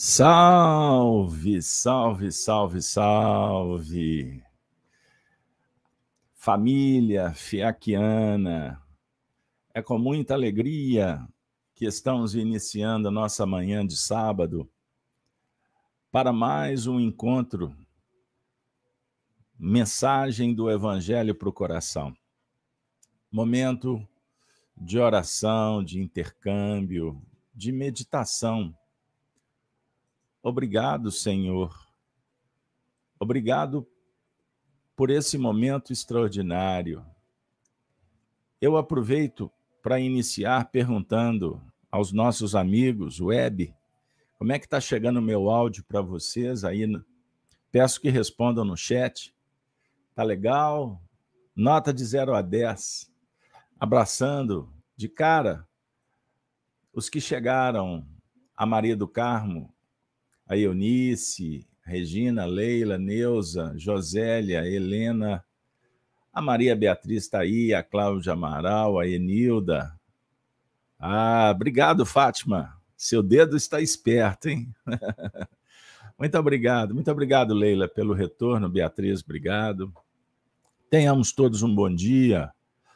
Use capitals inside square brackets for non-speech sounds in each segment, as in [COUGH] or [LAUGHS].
Salve, salve, salve, salve. Família fiaquiana, é com muita alegria que estamos iniciando a nossa manhã de sábado para mais um encontro. Mensagem do Evangelho para o coração. Momento de oração, de intercâmbio, de meditação Obrigado, Senhor. Obrigado por esse momento extraordinário. Eu aproveito para iniciar perguntando aos nossos amigos web, como é que está chegando o meu áudio para vocês aí? Peço que respondam no chat. Tá legal? Nota de 0 a 10. Abraçando de cara os que chegaram, a Maria do Carmo, a Eunice, Regina, Leila, Neuza, Josélia, Helena, a Maria Beatriz está aí, a Cláudia Amaral, a Enilda. Ah, obrigado, Fátima. Seu dedo está esperto, hein? [LAUGHS] muito obrigado, muito obrigado, Leila, pelo retorno. Beatriz, obrigado. Tenhamos todos um bom dia,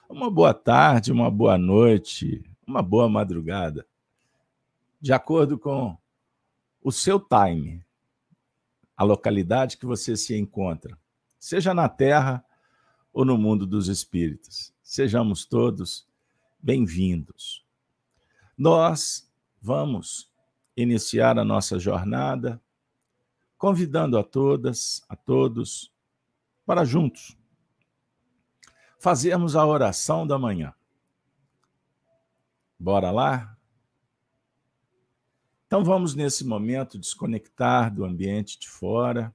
uma boa tarde, uma boa noite, uma boa madrugada. De acordo com o seu time, a localidade que você se encontra, seja na Terra ou no mundo dos espíritos. Sejamos todos bem-vindos. Nós vamos iniciar a nossa jornada convidando a todas, a todos, para juntos fazermos a oração da manhã. Bora lá? Então vamos nesse momento desconectar do ambiente de fora.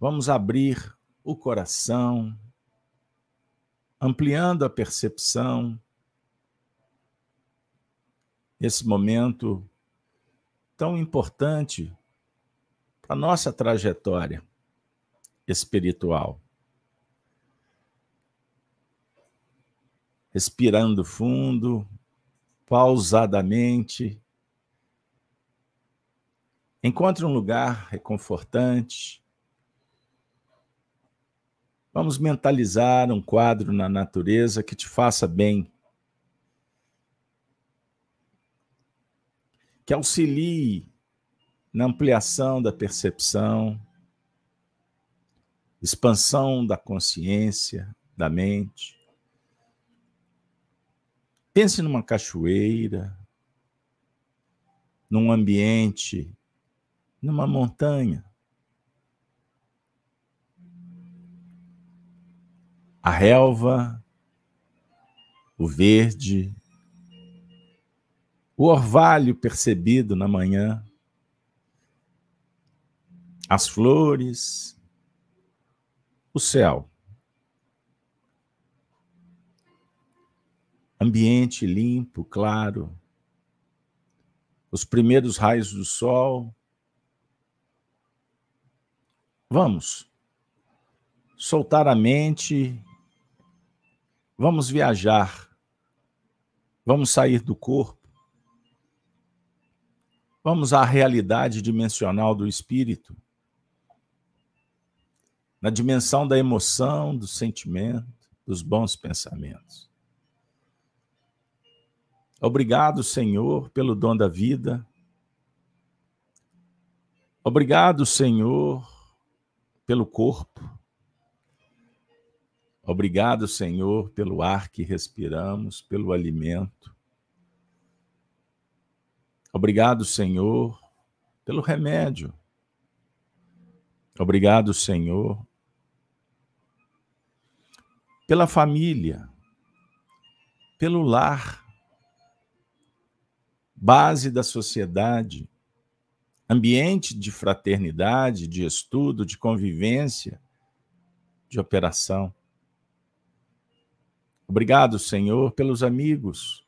Vamos abrir o coração, ampliando a percepção. Esse momento tão importante para nossa trajetória espiritual. Respirando fundo, pausadamente. Encontre um lugar reconfortante. Vamos mentalizar um quadro na natureza que te faça bem. Que auxilie na ampliação da percepção, expansão da consciência, da mente. Pense numa cachoeira, num ambiente, numa montanha. A relva, o verde, o orvalho percebido na manhã, as flores, o céu. Ambiente limpo, claro, os primeiros raios do sol. Vamos soltar a mente, vamos viajar, vamos sair do corpo, vamos à realidade dimensional do espírito, na dimensão da emoção, do sentimento, dos bons pensamentos. Obrigado, Senhor, pelo dom da vida. Obrigado, Senhor, pelo corpo. Obrigado, Senhor, pelo ar que respiramos, pelo alimento. Obrigado, Senhor, pelo remédio. Obrigado, Senhor, pela família, pelo lar base da sociedade, ambiente de fraternidade, de estudo, de convivência, de operação. Obrigado, Senhor, pelos amigos,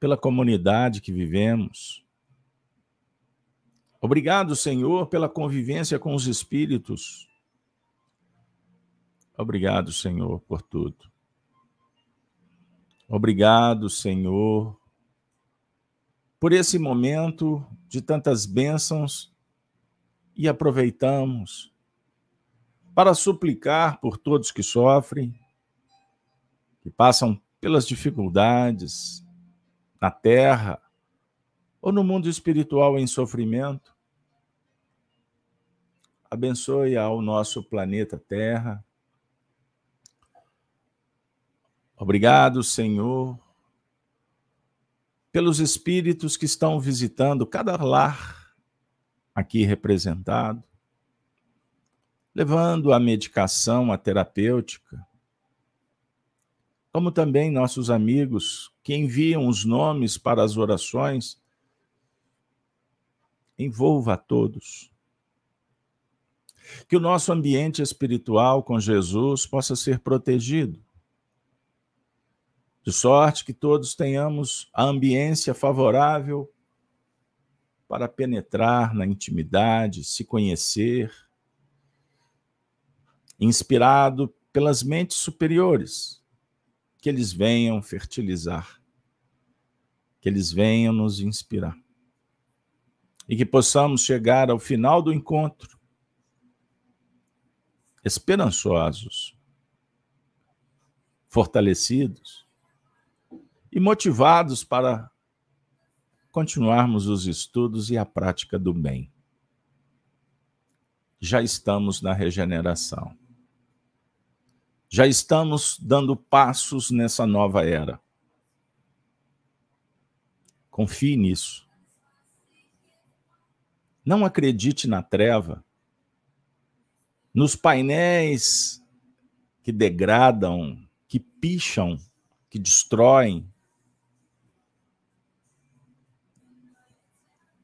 pela comunidade que vivemos. Obrigado, Senhor, pela convivência com os espíritos. Obrigado, Senhor, por tudo. Obrigado, Senhor, por esse momento de tantas bênçãos e aproveitamos para suplicar por todos que sofrem, que passam pelas dificuldades na terra ou no mundo espiritual em sofrimento. Abençoe ao nosso planeta Terra. Obrigado, Senhor, pelos espíritos que estão visitando cada lar aqui representado, levando a medicação, a terapêutica, como também nossos amigos que enviam os nomes para as orações, envolva a todos. Que o nosso ambiente espiritual com Jesus possa ser protegido de sorte que todos tenhamos a ambiência favorável para penetrar na intimidade, se conhecer, inspirado pelas mentes superiores, que eles venham fertilizar, que eles venham nos inspirar. E que possamos chegar ao final do encontro esperançosos, fortalecidos, e motivados para continuarmos os estudos e a prática do bem. Já estamos na regeneração. Já estamos dando passos nessa nova era. Confie nisso. Não acredite na treva, nos painéis que degradam, que picham, que destroem,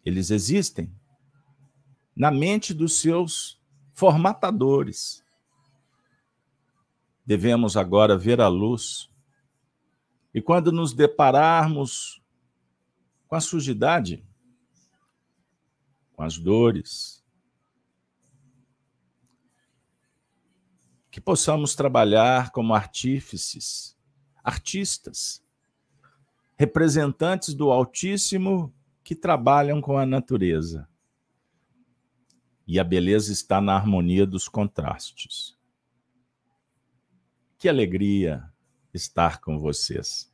Eles existem na mente dos seus formatadores. Devemos agora ver a luz. E quando nos depararmos com a sujidade, com as dores, que possamos trabalhar como artífices, artistas, representantes do Altíssimo que trabalham com a natureza. E a beleza está na harmonia dos contrastes. Que alegria estar com vocês.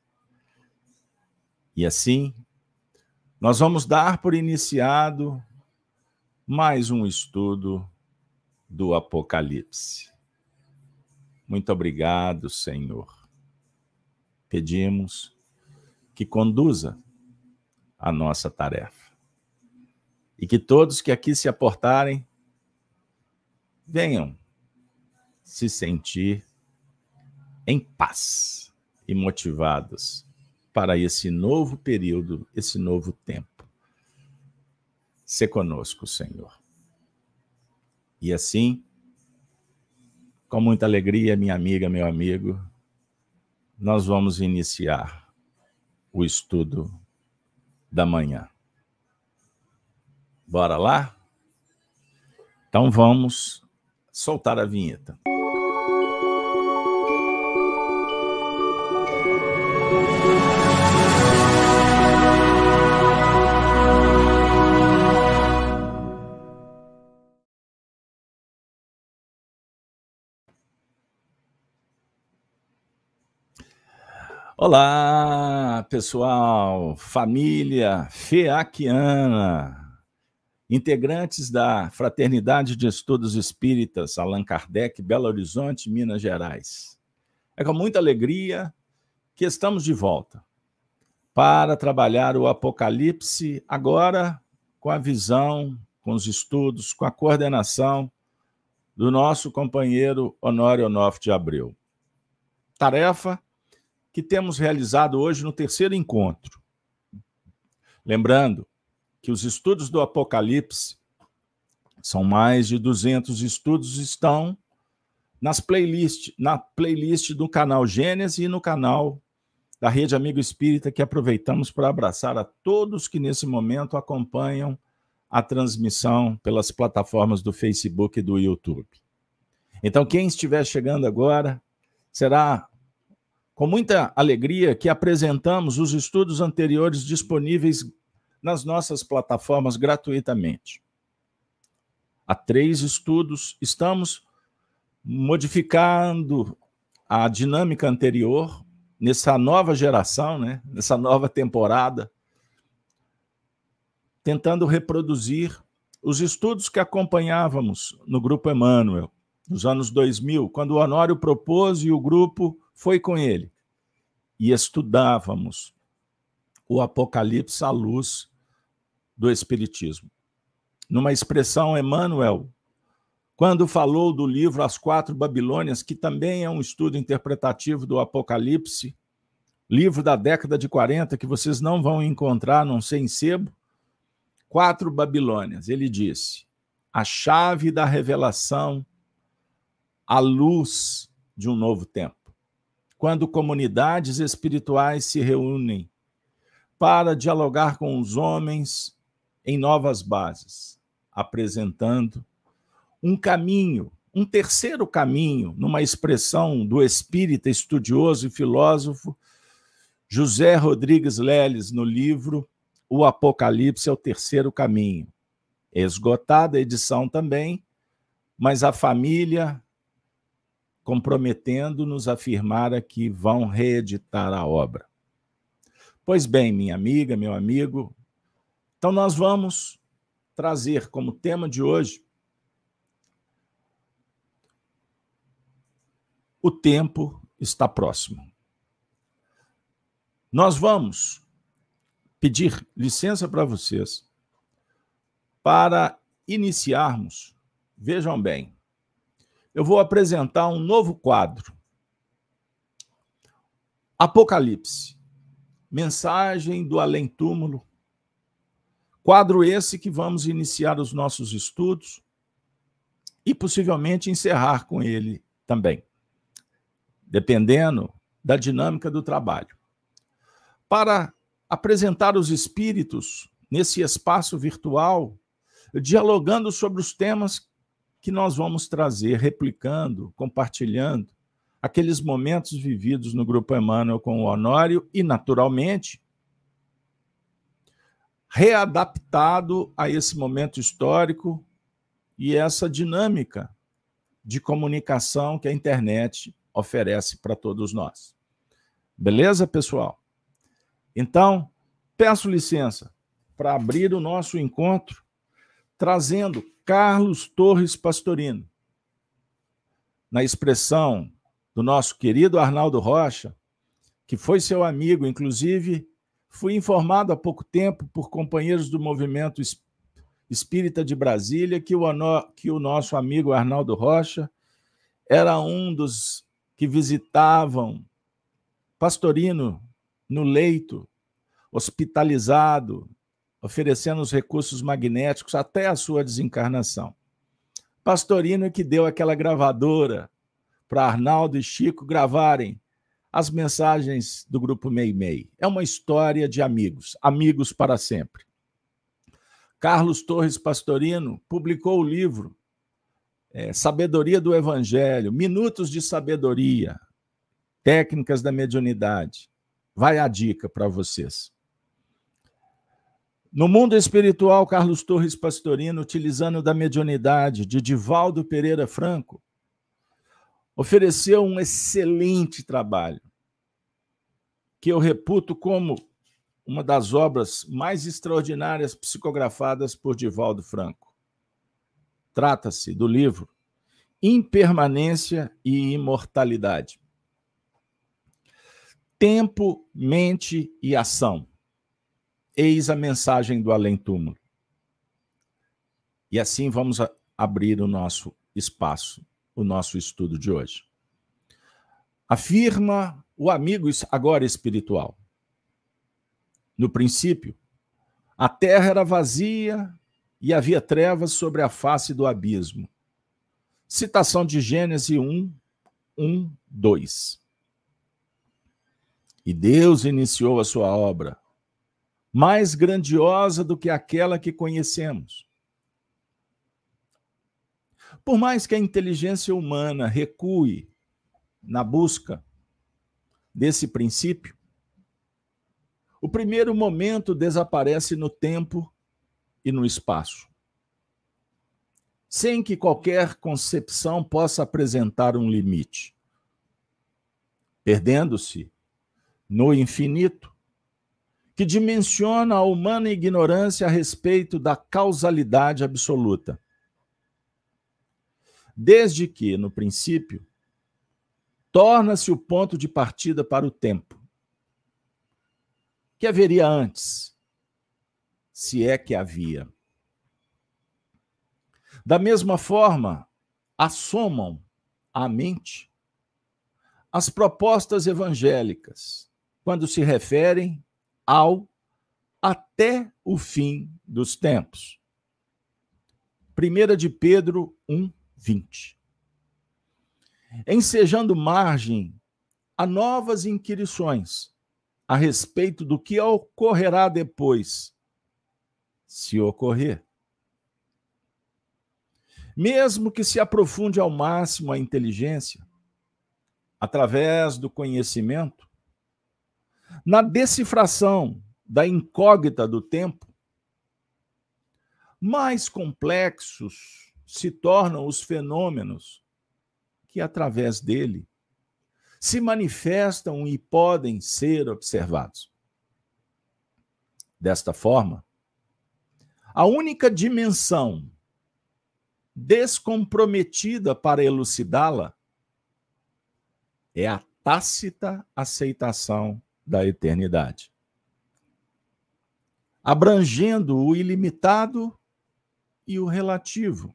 E assim, nós vamos dar por iniciado mais um estudo do Apocalipse. Muito obrigado, Senhor. Pedimos que conduza a nossa tarefa. E que todos que aqui se aportarem venham se sentir em paz e motivados para esse novo período, esse novo tempo. Se conosco, Senhor. E assim, com muita alegria, minha amiga, meu amigo, nós vamos iniciar o estudo da manhã. Bora lá? Então vamos soltar a vinheta. Olá, pessoal, família feaquiana, integrantes da Fraternidade de Estudos Espíritas Allan Kardec, Belo Horizonte, Minas Gerais. É com muita alegria que estamos de volta para trabalhar o Apocalipse, agora com a visão, com os estudos, com a coordenação do nosso companheiro Honório Onofre de Abreu. Tarefa que temos realizado hoje no terceiro encontro. Lembrando que os estudos do Apocalipse são mais de 200 estudos estão nas playlist, na playlist do canal Gênesis e no canal da Rede Amigo Espírita que aproveitamos para abraçar a todos que nesse momento acompanham a transmissão pelas plataformas do Facebook e do YouTube. Então, quem estiver chegando agora, será com muita alegria que apresentamos os estudos anteriores disponíveis nas nossas plataformas gratuitamente. Há três estudos, estamos modificando a dinâmica anterior nessa nova geração, né? nessa nova temporada, tentando reproduzir os estudos que acompanhávamos no Grupo Emmanuel, nos anos 2000, quando o Honório propôs e o grupo foi com ele. E estudávamos o Apocalipse à luz do Espiritismo. Numa expressão, Emmanuel, quando falou do livro As Quatro Babilônias, que também é um estudo interpretativo do Apocalipse, livro da década de 40, que vocês não vão encontrar, não sei em sebo, Quatro Babilônias. Ele disse: a chave da revelação, a luz de um novo tempo. Quando comunidades espirituais se reúnem para dialogar com os homens em novas bases, apresentando um caminho, um terceiro caminho, numa expressão do espírita estudioso e filósofo José Rodrigues Leles no livro O Apocalipse é o Terceiro Caminho. Esgotada a edição também, mas a família comprometendo-nos a afirmar que vão reeditar a obra. Pois bem, minha amiga, meu amigo, então nós vamos trazer como tema de hoje o tempo está próximo. Nós vamos pedir licença para vocês para iniciarmos. Vejam bem, eu vou apresentar um novo quadro. Apocalipse. Mensagem do além-túmulo. Quadro esse que vamos iniciar os nossos estudos e possivelmente encerrar com ele também, dependendo da dinâmica do trabalho para apresentar os espíritos nesse espaço virtual, dialogando sobre os temas que nós vamos trazer, replicando, compartilhando aqueles momentos vividos no Grupo Emmanuel com o Honório e, naturalmente, readaptado a esse momento histórico e essa dinâmica de comunicação que a internet oferece para todos nós. Beleza, pessoal? Então, peço licença para abrir o nosso encontro trazendo Carlos Torres Pastorino. Na expressão do nosso querido Arnaldo Rocha, que foi seu amigo, inclusive fui informado há pouco tempo por companheiros do movimento espírita de Brasília que o, que o nosso amigo Arnaldo Rocha era um dos que visitavam Pastorino no leito, hospitalizado, oferecendo os recursos magnéticos até a sua desencarnação. Pastorino é que deu aquela gravadora para Arnaldo e Chico gravarem as mensagens do grupo Mei Mei. É uma história de amigos, amigos para sempre. Carlos Torres Pastorino publicou o livro é, Sabedoria do Evangelho, Minutos de Sabedoria, Técnicas da Mediunidade. Vai a dica para vocês. No mundo espiritual, Carlos Torres Pastorino, utilizando da mediunidade de Divaldo Pereira Franco, ofereceu um excelente trabalho, que eu reputo como uma das obras mais extraordinárias psicografadas por Divaldo Franco. Trata-se do livro Impermanência e Imortalidade tempo, mente e ação. Eis a mensagem do além-túmulo. E assim vamos abrir o nosso espaço, o nosso estudo de hoje. Afirma o amigo agora espiritual. No princípio, a terra era vazia e havia trevas sobre a face do abismo. Citação de Gênesis 1, 1, 2. E Deus iniciou a sua obra, mais grandiosa do que aquela que conhecemos. Por mais que a inteligência humana recue na busca desse princípio, O primeiro momento desaparece no tempo e no espaço, sem que qualquer concepção possa apresentar um limite, perdendo-se no infinito, que dimensiona a humana ignorância a respeito da causalidade absoluta. Desde que, no princípio, torna-se o ponto de partida para o tempo. Que haveria antes, se é que havia. Da mesma forma, assomam à mente as propostas evangélicas quando se referem ao até o fim dos tempos. 1 de Pedro 1, 20 ensejando margem a novas inquirições a respeito do que ocorrerá depois, se ocorrer. Mesmo que se aprofunde ao máximo a inteligência, através do conhecimento, na decifração da incógnita do tempo, mais complexos se tornam os fenômenos que através dele se manifestam e podem ser observados. Desta forma, a única dimensão descomprometida para elucidá-la é a tácita aceitação da eternidade, abrangendo o ilimitado e o relativo,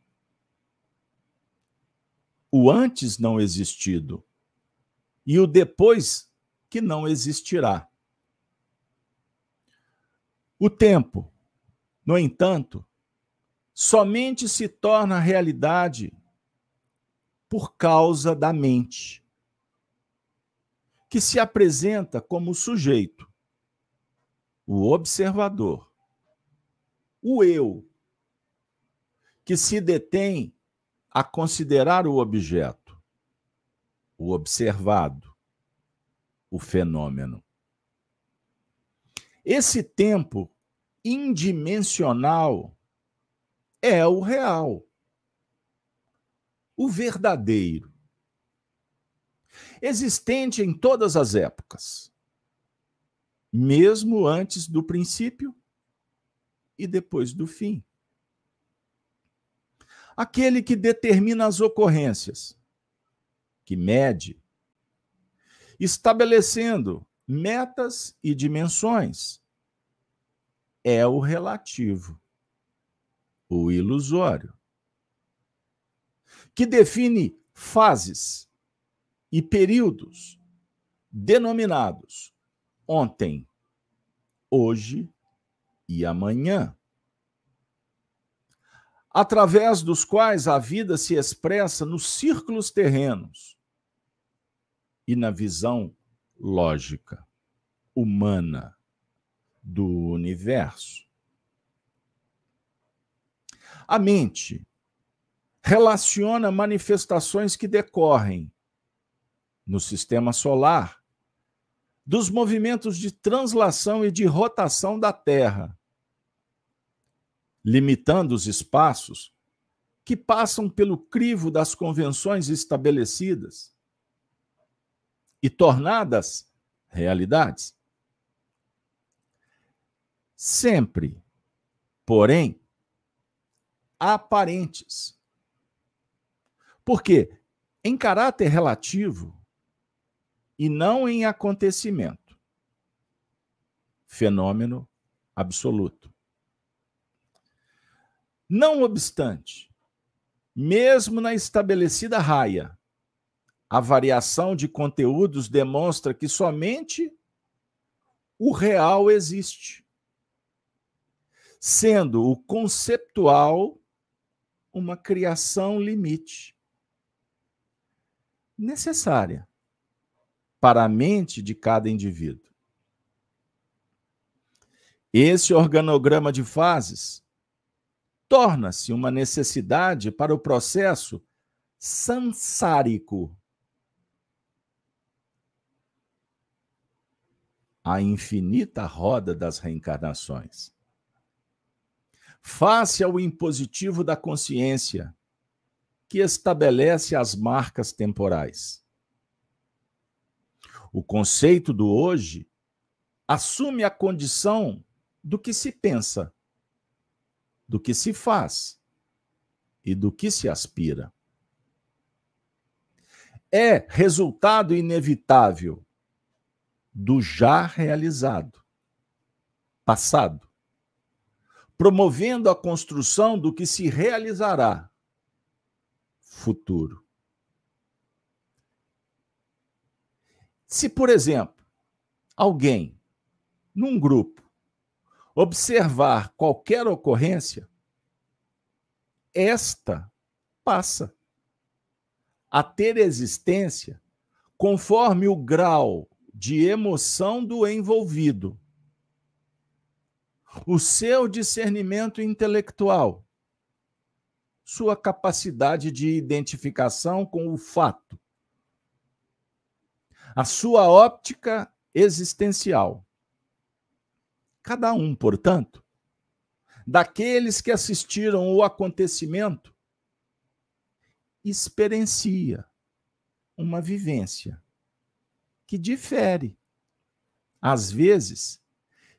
o antes não existido e o depois que não existirá. O tempo, no entanto, somente se torna realidade por causa da mente, que se apresenta como sujeito, o observador, o eu, que se detém a considerar o objeto, o observado, o fenômeno. Esse tempo indimensional é o real, o verdadeiro, existente em todas as épocas, mesmo antes do princípio e depois do fim aquele que determina as ocorrências, que mede, estabelecendo metas e dimensões. É o relativo, o ilusório, que define fases e períodos denominados ontem, hoje e amanhã através dos quais a vida se expressa nos círculos terrenos e na visão lógica, humana do universo. A mente relaciona manifestações que decorrem no sistema solar dos movimentos de translação e de rotação da Terra limitando os espaços que passam pelo crivo das convenções estabelecidas e tornadas realidades. Sempre, porém, aparentes. Porque, em caráter relativo e não em acontecimento, fenômeno absoluto. Não obstante, mesmo na estabelecida raia, a variação de conteúdos demonstra que somente o real existe, sendo o conceptual uma criação limite necessária para a mente de cada indivíduo. Esse organograma de fases torna-se uma necessidade para o processo sansárico. a infinita roda das reencarnações. Face ao impositivo da consciência, que estabelece as marcas temporais. O conceito do hoje assume a condição do que se pensa, do que se faz e do que se aspira. É resultado inevitável do já realizado, passado, promovendo a construção do que se realizará, futuro. Se, por exemplo, alguém, num grupo, observar qualquer ocorrência, esta passa a ter existência conforme o grau de emoção do envolvido. O seu discernimento intelectual, sua capacidade de identificação com o fato, a sua óptica existencial. Cada um, portanto, daqueles que assistiram o acontecimento experiencia uma vivência que difere, às vezes,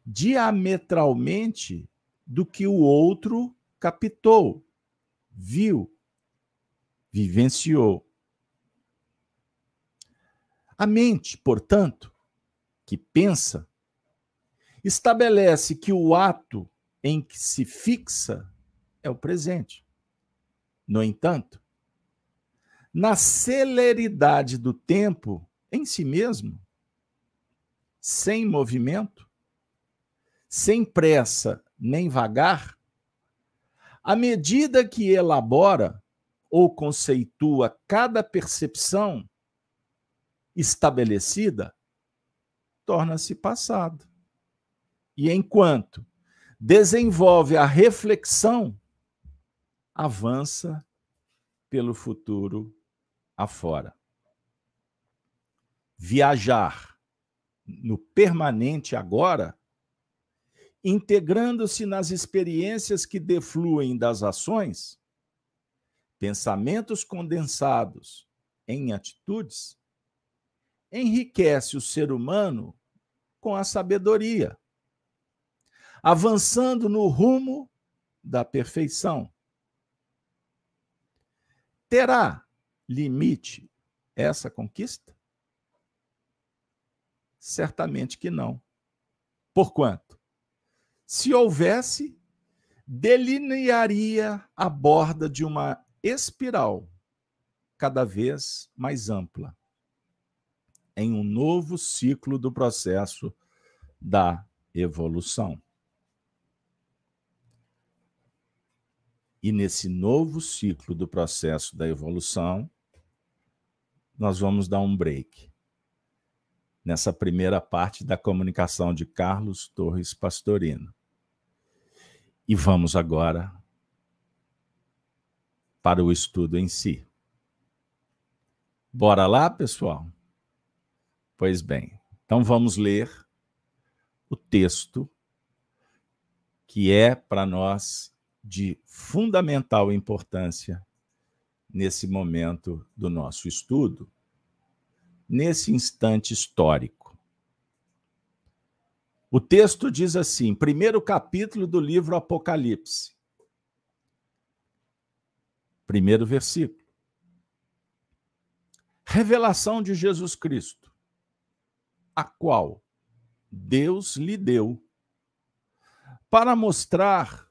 diametralmente do que o outro captou, viu, vivenciou. A mente, portanto, que pensa, estabelece que o ato em que se fixa é o presente. No entanto, na celeridade do tempo em si mesmo, sem movimento, sem pressa nem vagar, à medida que elabora ou conceitua cada percepção estabelecida, torna-se passado. E enquanto desenvolve a reflexão, avança pelo futuro afora. Viajar no permanente agora, integrando-se nas experiências que defluem das ações, pensamentos condensados em atitudes, enriquece o ser humano com a sabedoria, avançando no rumo da perfeição. Terá limite essa conquista? Certamente que não. Porquanto, se houvesse, delinearia a borda de uma espiral cada vez mais ampla, em um novo ciclo do processo da evolução. E nesse novo ciclo do processo da evolução, nós vamos dar um break nessa primeira parte da comunicação de Carlos Torres Pastorino. E vamos agora para o estudo em si. Bora lá, pessoal? Pois bem, então vamos ler o texto que é para nós de fundamental importância nesse momento do nosso estudo, nesse instante histórico. O texto diz assim, primeiro capítulo do livro Apocalipse. Primeiro versículo. Revelação de Jesus Cristo, a qual Deus lhe deu para mostrar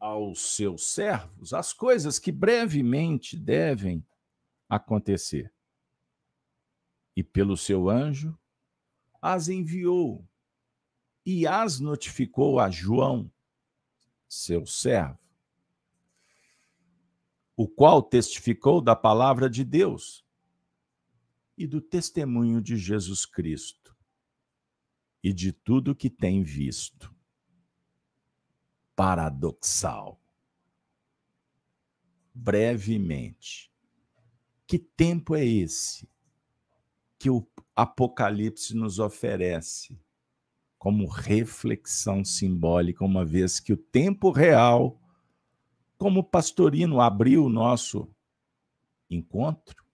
aos seus servos as coisas que brevemente devem acontecer. E pelo seu anjo as enviou e as notificou a João, seu servo, o qual testificou da palavra de Deus e do testemunho de Jesus Cristo e de tudo que tem visto paradoxal. Brevemente. Que tempo é esse que o Apocalipse nos oferece como reflexão simbólica, uma vez que o tempo real, como o Pastorino abriu o nosso encontro,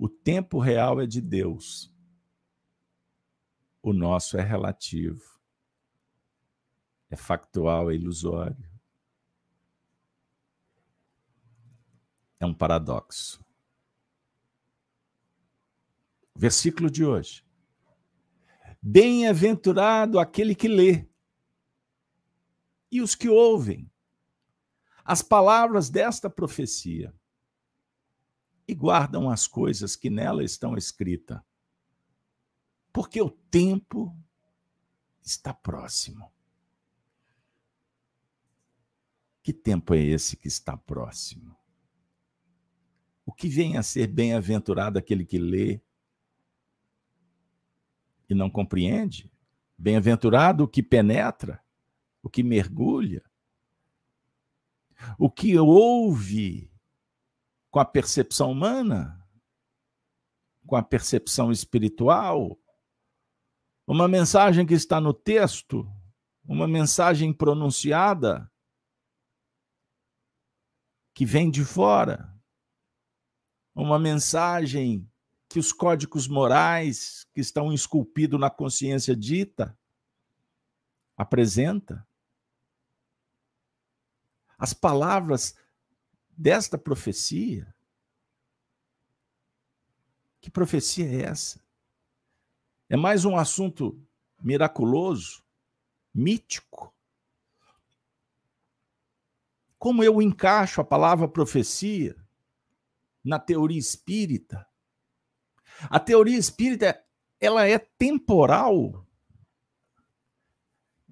o tempo real é de Deus. O nosso é relativo. É factual, é ilusório. É um paradoxo. Versículo de hoje. Bem-aventurado aquele que lê e os que ouvem as palavras desta profecia e guardam as coisas que nela estão escritas, porque o tempo está próximo. Que tempo é esse que está próximo? O que vem a ser bem-aventurado aquele que lê e não compreende? Bem-aventurado o que penetra, o que mergulha, o que ouve com a percepção humana, com a percepção espiritual, uma mensagem que está no texto, uma mensagem pronunciada? Que vem de fora, uma mensagem que os códigos morais que estão esculpidos na consciência dita apresenta. As palavras desta profecia. Que profecia é essa? É mais um assunto miraculoso, mítico. Como eu encaixo a palavra profecia na teoria espírita? A teoria espírita, ela é temporal.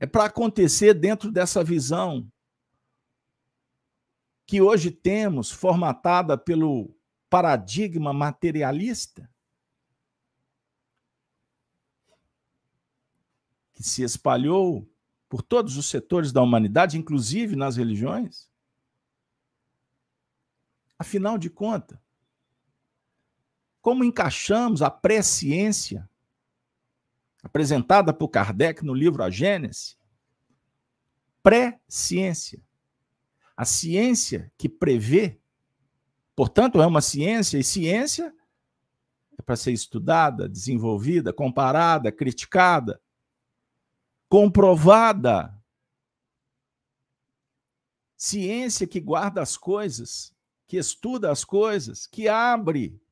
É para acontecer dentro dessa visão que hoje temos, formatada pelo paradigma materialista, que se espalhou por todos os setores da humanidade, inclusive nas religiões? Afinal de contas, como encaixamos a pré-ciência apresentada por Kardec no livro A Gênese? Pré-ciência a ciência que prevê, portanto, é uma ciência, e ciência é para ser estudada, desenvolvida, comparada, criticada, comprovada. Ciência que guarda as coisas, que estuda as coisas, que abre,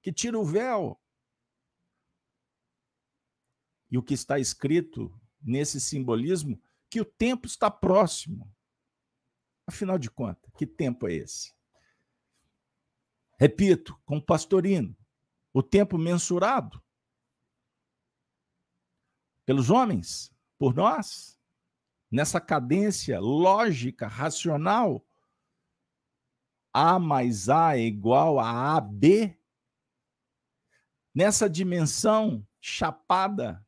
que tira o véu. E o que está escrito nesse simbolismo, que o tempo está próximo. Afinal de contas, que tempo é esse? Repito, com o pastorino, o tempo mensurado pelos homens, por nós, nessa cadência lógica, racional, A mais A é igual a AB, nessa dimensão chapada,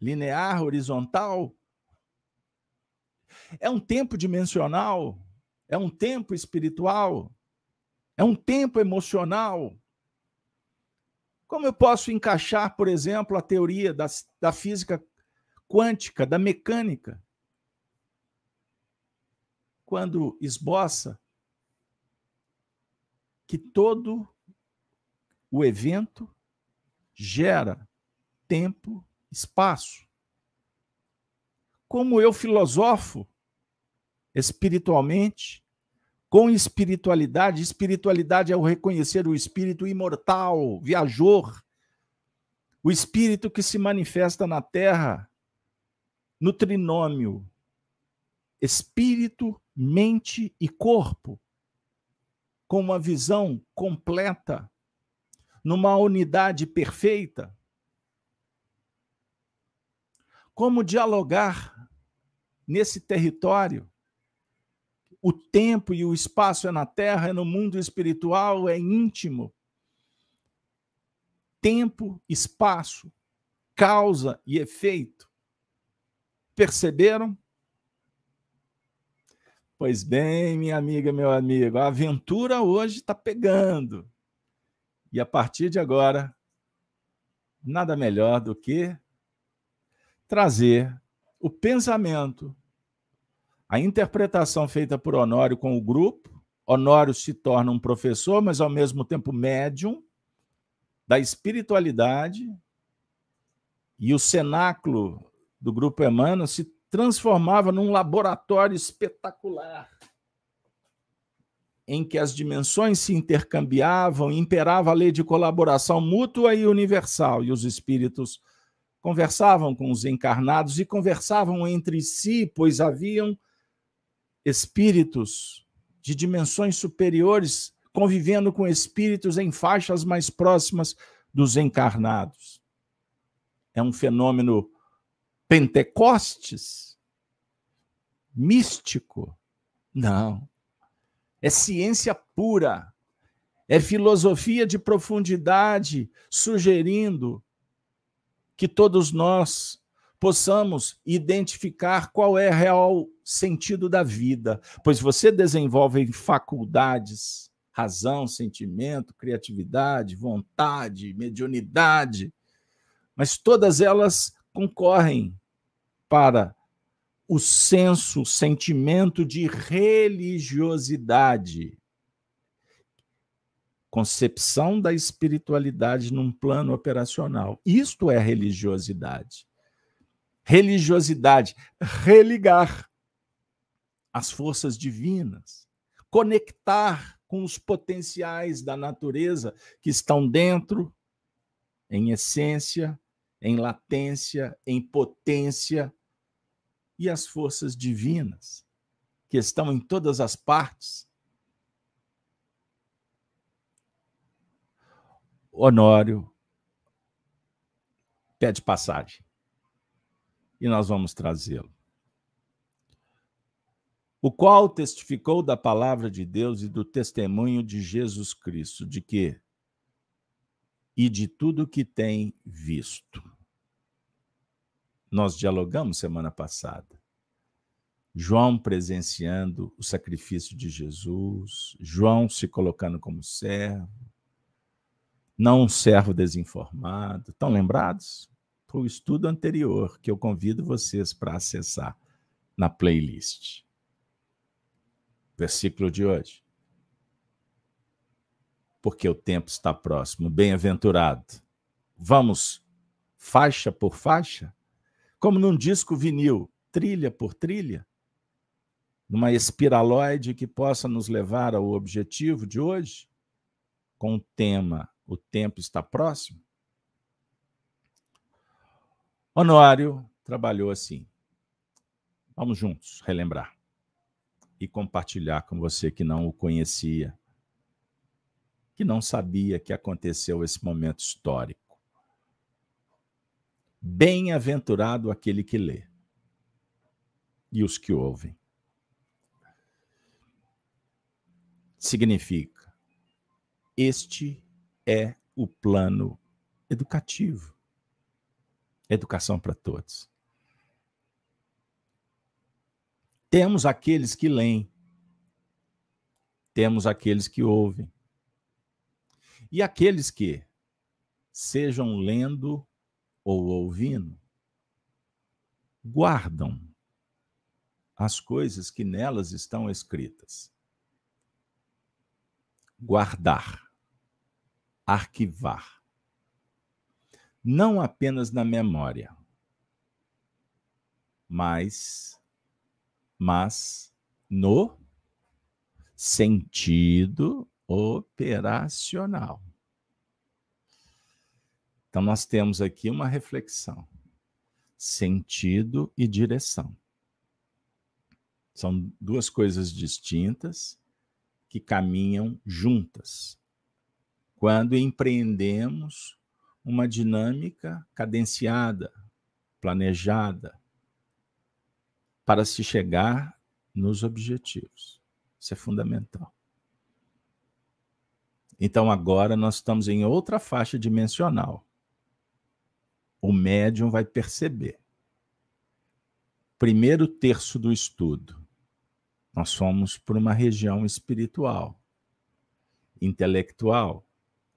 linear, horizontal, é um tempo dimensional é um tempo espiritual, é um tempo emocional. Como eu posso encaixar, por exemplo, a teoria da, da física quântica, da mecânica, quando esboça que todo o evento gera tempo, espaço. Como eu filosofo espiritualmente, com espiritualidade. Espiritualidade é o reconhecer o espírito imortal, viajor, o espírito que se manifesta na terra no trinômio espírito, mente e corpo, com uma visão completa, numa unidade perfeita. Como dialogar nesse território o tempo e o espaço é na terra, é no mundo espiritual, é íntimo. Tempo, espaço, causa e efeito. Perceberam? Pois bem, minha amiga, meu amigo, a aventura hoje está pegando. E a partir de agora, nada melhor do que trazer o pensamento, a interpretação feita por Honório com o grupo. Honório se torna um professor, mas ao mesmo tempo médium da espiritualidade, e o cenáculo do grupo Emmanuel se transformava num laboratório espetacular em que as dimensões se intercambiavam, imperava a lei de colaboração mútua e universal, e os espíritos conversavam com os encarnados e conversavam entre si, pois haviam espíritos de dimensões superiores convivendo com espíritos em faixas mais próximas dos encarnados. É um fenômeno Pentecostes? Místico? Não. É ciência pura. É filosofia de profundidade, sugerindo que todos nós possamos identificar qual é o real sentido da vida, pois você desenvolve faculdades, razão, sentimento, criatividade, vontade, mediunidade, mas todas elas concorrem para o senso, o sentimento de religiosidade. Concepção da espiritualidade num plano operacional. Isto é religiosidade. Religiosidade, religar as forças divinas, conectar com os potenciais da natureza que estão dentro, em essência, em latência, em potência, e as forças divinas que estão em todas as partes. Honório pede passagem e nós vamos trazê-lo. O qual testificou da palavra de Deus e do testemunho de Jesus Cristo, de que e de tudo que tem visto nós dialogamos semana passada. João presenciando o sacrifício de Jesus, João se colocando como servo, não um servo desinformado. Estão lembrados? Foi o estudo anterior que eu convido vocês para acessar na playlist. Versículo de hoje. Porque o tempo está próximo. Bem-aventurado. Vamos faixa por faixa? como num disco vinil, trilha por trilha, numa espiraloide que possa nos levar ao objetivo de hoje, com o tema O Tempo Está Próximo? Honório trabalhou assim. Vamos juntos relembrar e compartilhar com você que não o conhecia, que não sabia que aconteceu esse momento histórico. Bem-aventurado aquele que lê e os que ouvem. Significa, este é o plano educativo. Educação para todos. Temos aqueles que leem, temos aqueles que ouvem, e aqueles que, sejam lendo ou ouvindo, guardam as coisas que nelas estão escritas. Guardar, arquivar. Não apenas na memória, mas, mas no sentido operacional. Então, nós temos aqui uma reflexão: sentido e direção. São duas coisas distintas que caminham juntas. Quando empreendemos uma dinâmica cadenciada, planejada, para se chegar nos objetivos. Isso é fundamental. Então agora nós estamos em outra faixa dimensional o médium vai perceber. Primeiro terço do estudo, nós fomos para uma região espiritual, intelectual,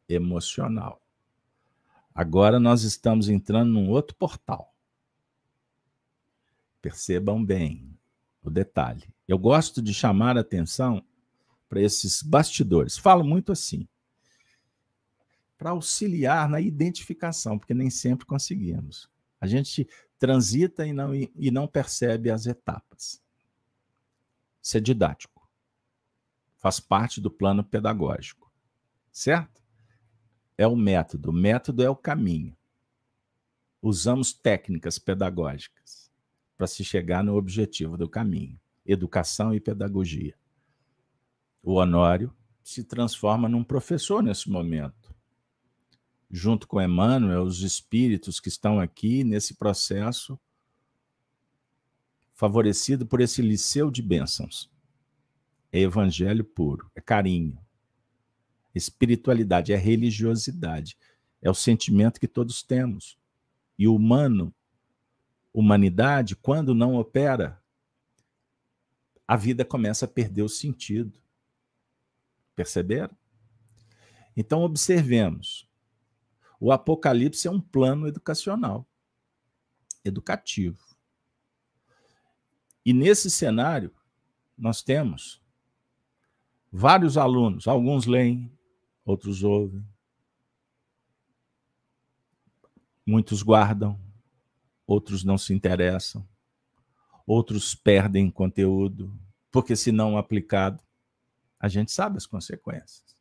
emocional. Agora nós estamos entrando num outro portal. Percebam bem o detalhe. Eu gosto de chamar a atenção para esses bastidores. Falo muito assim, para auxiliar na identificação, porque nem sempre conseguimos. A gente transita e não, e não percebe as etapas. Isso é didático. Faz parte do plano pedagógico. Certo? É o método. O método é o caminho. Usamos técnicas pedagógicas para se chegar no objetivo do caminho: educação e pedagogia. O Honório se transforma num professor nesse momento. Junto com Emmanuel, os espíritos que estão aqui nesse processo, favorecido por esse liceu de bênçãos. É evangelho puro, é carinho. Espiritualidade, é religiosidade. É o sentimento que todos temos. E o humano, humanidade, quando não opera, a vida começa a perder o sentido. Perceberam? Então, observemos. O Apocalipse é um plano educacional, educativo. E nesse cenário, nós temos vários alunos, alguns leem, outros ouvem, muitos guardam, outros não se interessam, outros perdem conteúdo, porque se não aplicado, a gente sabe as consequências.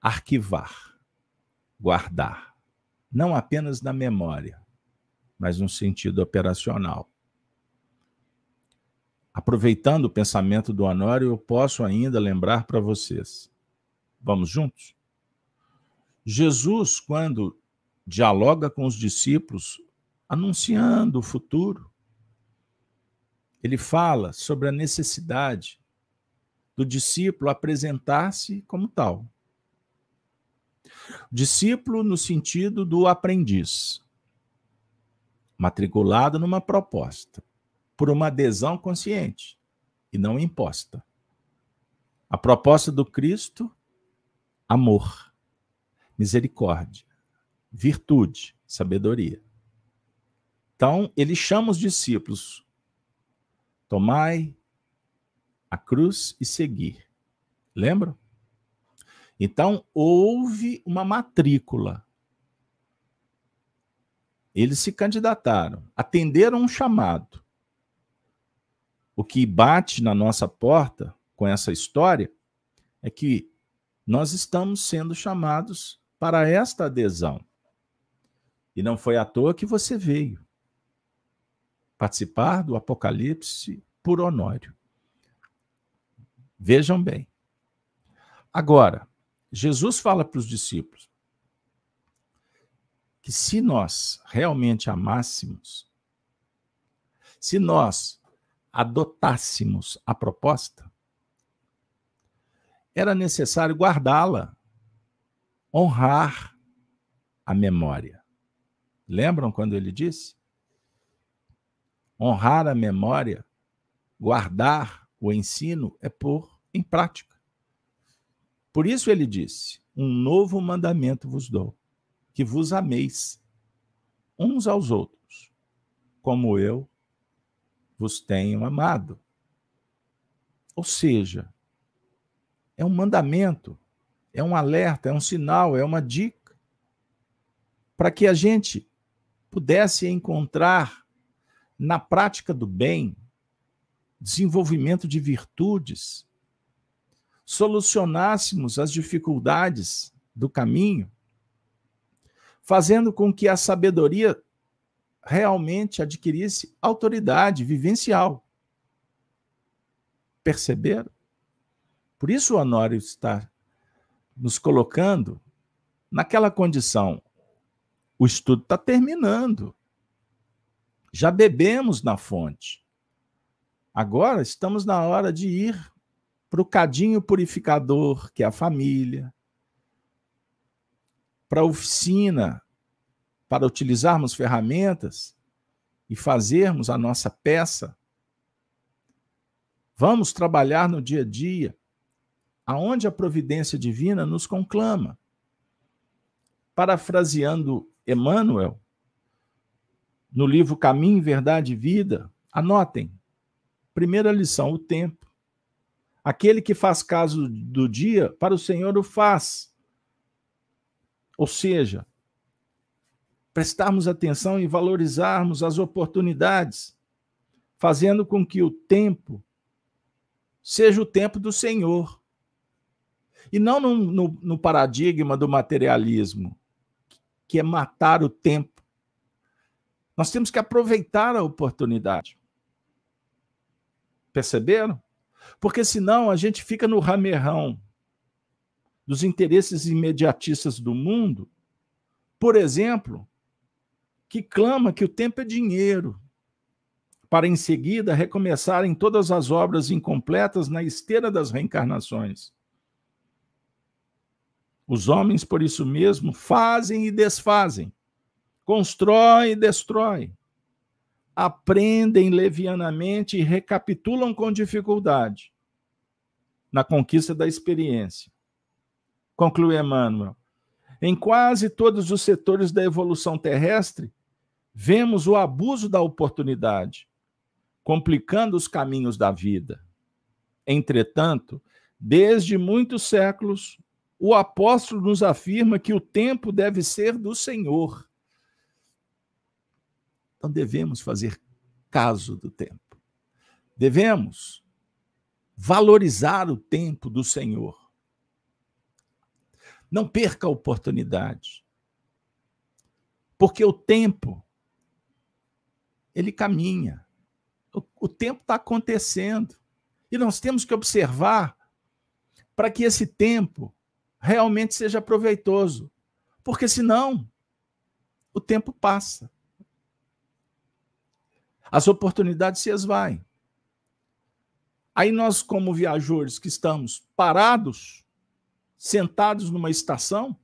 Arquivar, guardar, não apenas na memória, mas no sentido operacional. Aproveitando o pensamento do Honório, eu posso ainda lembrar para vocês. Vamos juntos? Jesus, quando dialoga com os discípulos, anunciando o futuro, ele fala sobre a necessidade do discípulo apresentar-se como tal. Discípulo no sentido do aprendiz, matriculado numa proposta, por uma adesão consciente e não imposta. A proposta do Cristo, amor, misericórdia, virtude, sabedoria. Então, ele chama os discípulos Tomai a cruz e seguir. Lembram? Então, houve uma matrícula. Eles se candidataram, atenderam um chamado. O que bate na nossa porta com essa história é que nós estamos sendo chamados para esta adesão. E não foi à toa que você veio participar do Apocalipse por Honório. Vejam bem. Agora, Jesus fala para os discípulos que se nós realmente amássemos, se nós adotássemos a proposta, era necessário guardá-la, honrar a memória. Lembram quando ele disse? honrar a memória, guardar o ensino é pôr em prática. Por isso ele disse: Um novo mandamento vos dou, que vos ameis uns aos outros, como eu vos tenho amado. Ou seja, é um mandamento, é um alerta, é um sinal, é uma dica para que a gente pudesse encontrar na prática do bem, desenvolvimento de virtudes, solucionássemos as dificuldades do caminho, fazendo com que a sabedoria realmente adquirisse autoridade vivencial. Perceberam? Por isso o Honório está nos colocando naquela condição. O estudo está terminando. Já bebemos na fonte. Agora estamos na hora de ir para o cadinho purificador, que é a família, para a oficina, para utilizarmos ferramentas e fazermos a nossa peça. Vamos trabalhar no dia a dia, aonde a providência divina nos conclama. parafraseando Emmanuel, no livro Caminho, Verdade e Vida, anotem. Primeira lição: o tempo. Aquele que faz caso do dia, para o Senhor o faz. Ou seja, prestarmos atenção e valorizarmos as oportunidades, fazendo com que o tempo seja o tempo do Senhor. E não no, no, no paradigma do materialismo, que é matar o tempo. Nós temos que aproveitar a oportunidade. Perceberam? Porque senão a gente fica no ramerrão dos interesses imediatistas do mundo, por exemplo, que clama que o tempo é dinheiro, para em seguida recomeçarem todas as obras incompletas na esteira das reencarnações. Os homens, por isso mesmo, fazem e desfazem, constroem e destroem, aprendem levianamente e recapitulam com dificuldade na conquista da experiência. Conclui Emmanuel. Em quase todos os setores da evolução terrestre, vemos o abuso da oportunidade, complicando os caminhos da vida. Entretanto, desde muitos séculos, o apóstolo nos afirma que o tempo deve ser do Senhor. Então devemos fazer caso do tempo. Devemos valorizar o tempo do Senhor. Não perca a oportunidade. Porque o tempo, ele caminha. O, o tempo está acontecendo. E nós temos que observar para que esse tempo realmente seja proveitoso. Porque senão, o tempo passa. As oportunidades se esvaem. Aí nós, como viajores que estamos parados, sentados numa estação,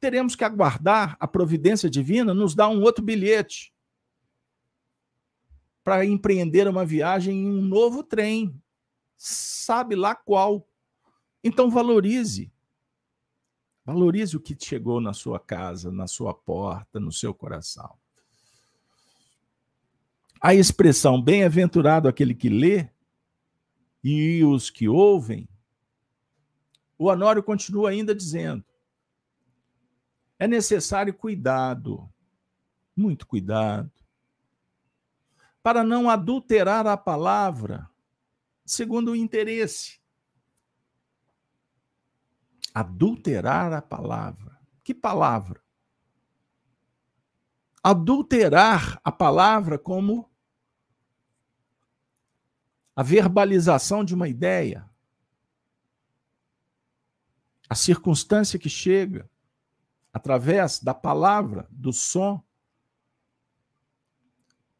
teremos que aguardar a providência divina nos dar um outro bilhete para empreender uma viagem em um novo trem, sabe lá qual. Então valorize Valorize o que chegou na sua casa, na sua porta, no seu coração. A expressão bem-aventurado aquele que lê e os que ouvem, o Honório continua ainda dizendo: é necessário cuidado, muito cuidado, para não adulterar a palavra segundo o interesse adulterar a palavra. Que palavra? Adulterar a palavra como a verbalização de uma ideia, a circunstância que chega através da palavra, do som,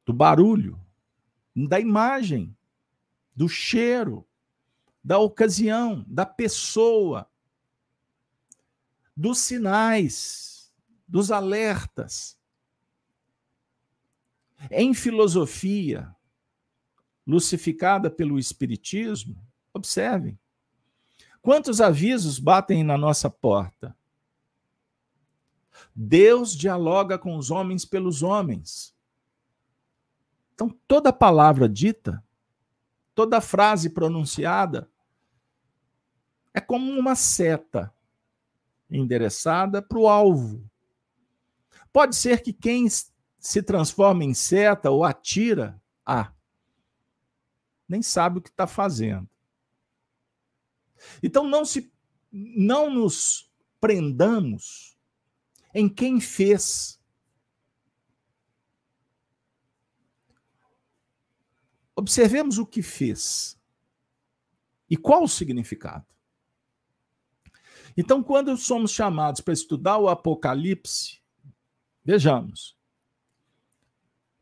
do barulho, da imagem, do cheiro, da ocasião, da pessoa, dos sinais, dos alertas. Em filosofia, lucificada pelo Espiritismo, observem. Quantos avisos batem na nossa porta? Deus dialoga com os homens pelos homens. Então, toda palavra dita, toda frase pronunciada, é como uma seta endereçada para o alvo. Pode ser que quem se transforma em seta ou atira, ah, nem sabe o que está fazendo. Então não se não nos prendamos em quem fez. Observemos o que fez. E qual o significado? Então, quando somos chamados para estudar o Apocalipse, vejamos,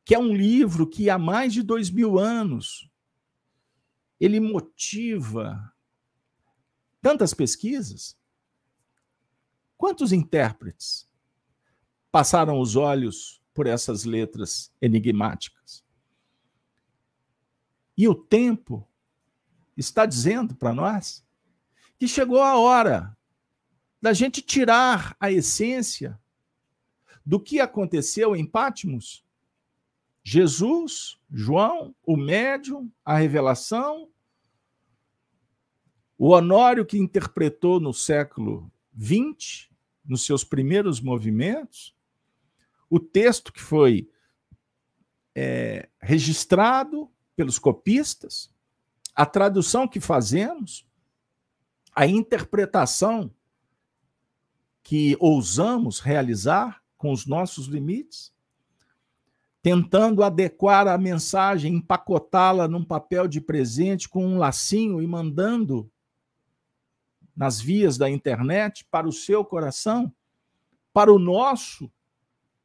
que é um livro que há mais de dois mil anos ele motiva tantas pesquisas. Quantos intérpretes passaram os olhos por essas letras enigmáticas? E o tempo está dizendo para nós que chegou a hora da gente tirar a essência do que aconteceu em Pátimos? Jesus, João, o médium, a revelação, o Honório que interpretou no século XX, nos seus primeiros movimentos, o texto que foi é, registrado pelos copistas, a tradução que fazemos, a interpretação que ousamos realizar com os nossos limites, tentando adequar a mensagem, empacotá-la num papel de presente com um lacinho e mandando nas vias da internet para o seu coração, para o nosso,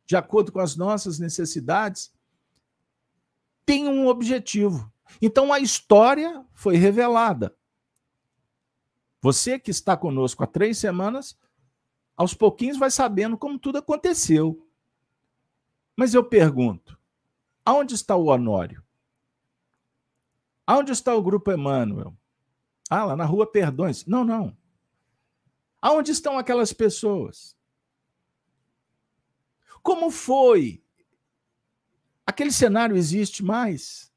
de acordo com as nossas necessidades, tem um objetivo. Então a história foi revelada. Você que está conosco há três semanas, aos pouquinhos vai sabendo como tudo aconteceu. Mas eu pergunto: aonde está o Honório? Aonde está o Grupo Emmanuel? Ah, lá na rua Perdões. Não, não. Aonde estão aquelas pessoas? Como foi? Aquele cenário existe mais?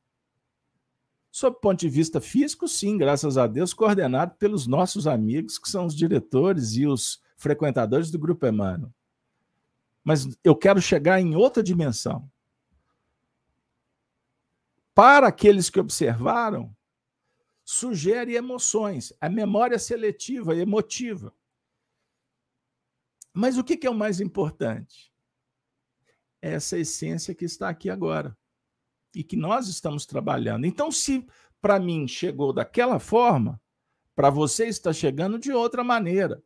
Sob ponto de vista físico, sim, graças a Deus, coordenado pelos nossos amigos, que são os diretores e os frequentadores do Grupo Emmanuel. Mas eu quero chegar em outra dimensão. Para aqueles que observaram, sugere emoções, a memória seletiva e emotiva. Mas o que é o mais importante? É essa essência que está aqui agora e que nós estamos trabalhando. Então, se para mim chegou daquela forma, para você está chegando de outra maneira.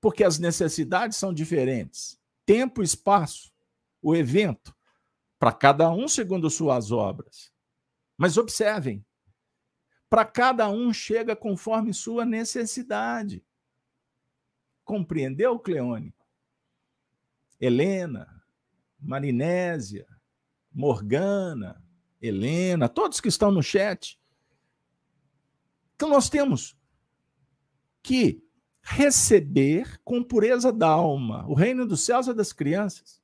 Porque as necessidades são diferentes. Tempo espaço, o evento, para cada um segundo suas obras. Mas observem, para cada um chega conforme sua necessidade. Compreendeu, Cleone? Helena, Marinésia, Morgana, Helena, todos que estão no chat. Então nós temos que receber com pureza da alma. O reino dos céus é das crianças.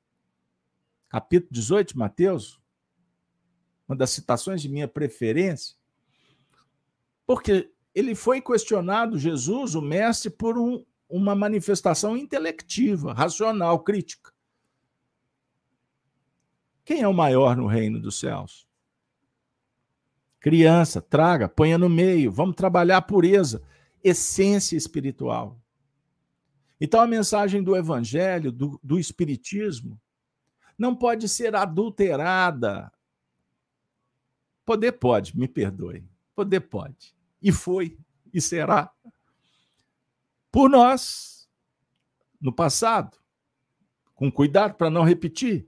Capítulo 18 de Mateus, uma das citações de minha preferência, porque ele foi questionado, Jesus, o mestre, por um, uma manifestação intelectiva, racional, crítica. Quem é o maior no reino dos céus? Criança, traga, ponha no meio, vamos trabalhar a pureza, essência espiritual. Então a mensagem do evangelho, do, do espiritismo, não pode ser adulterada. Poder pode, me perdoe. Poder pode. E foi, e será por nós no passado, com cuidado para não repetir.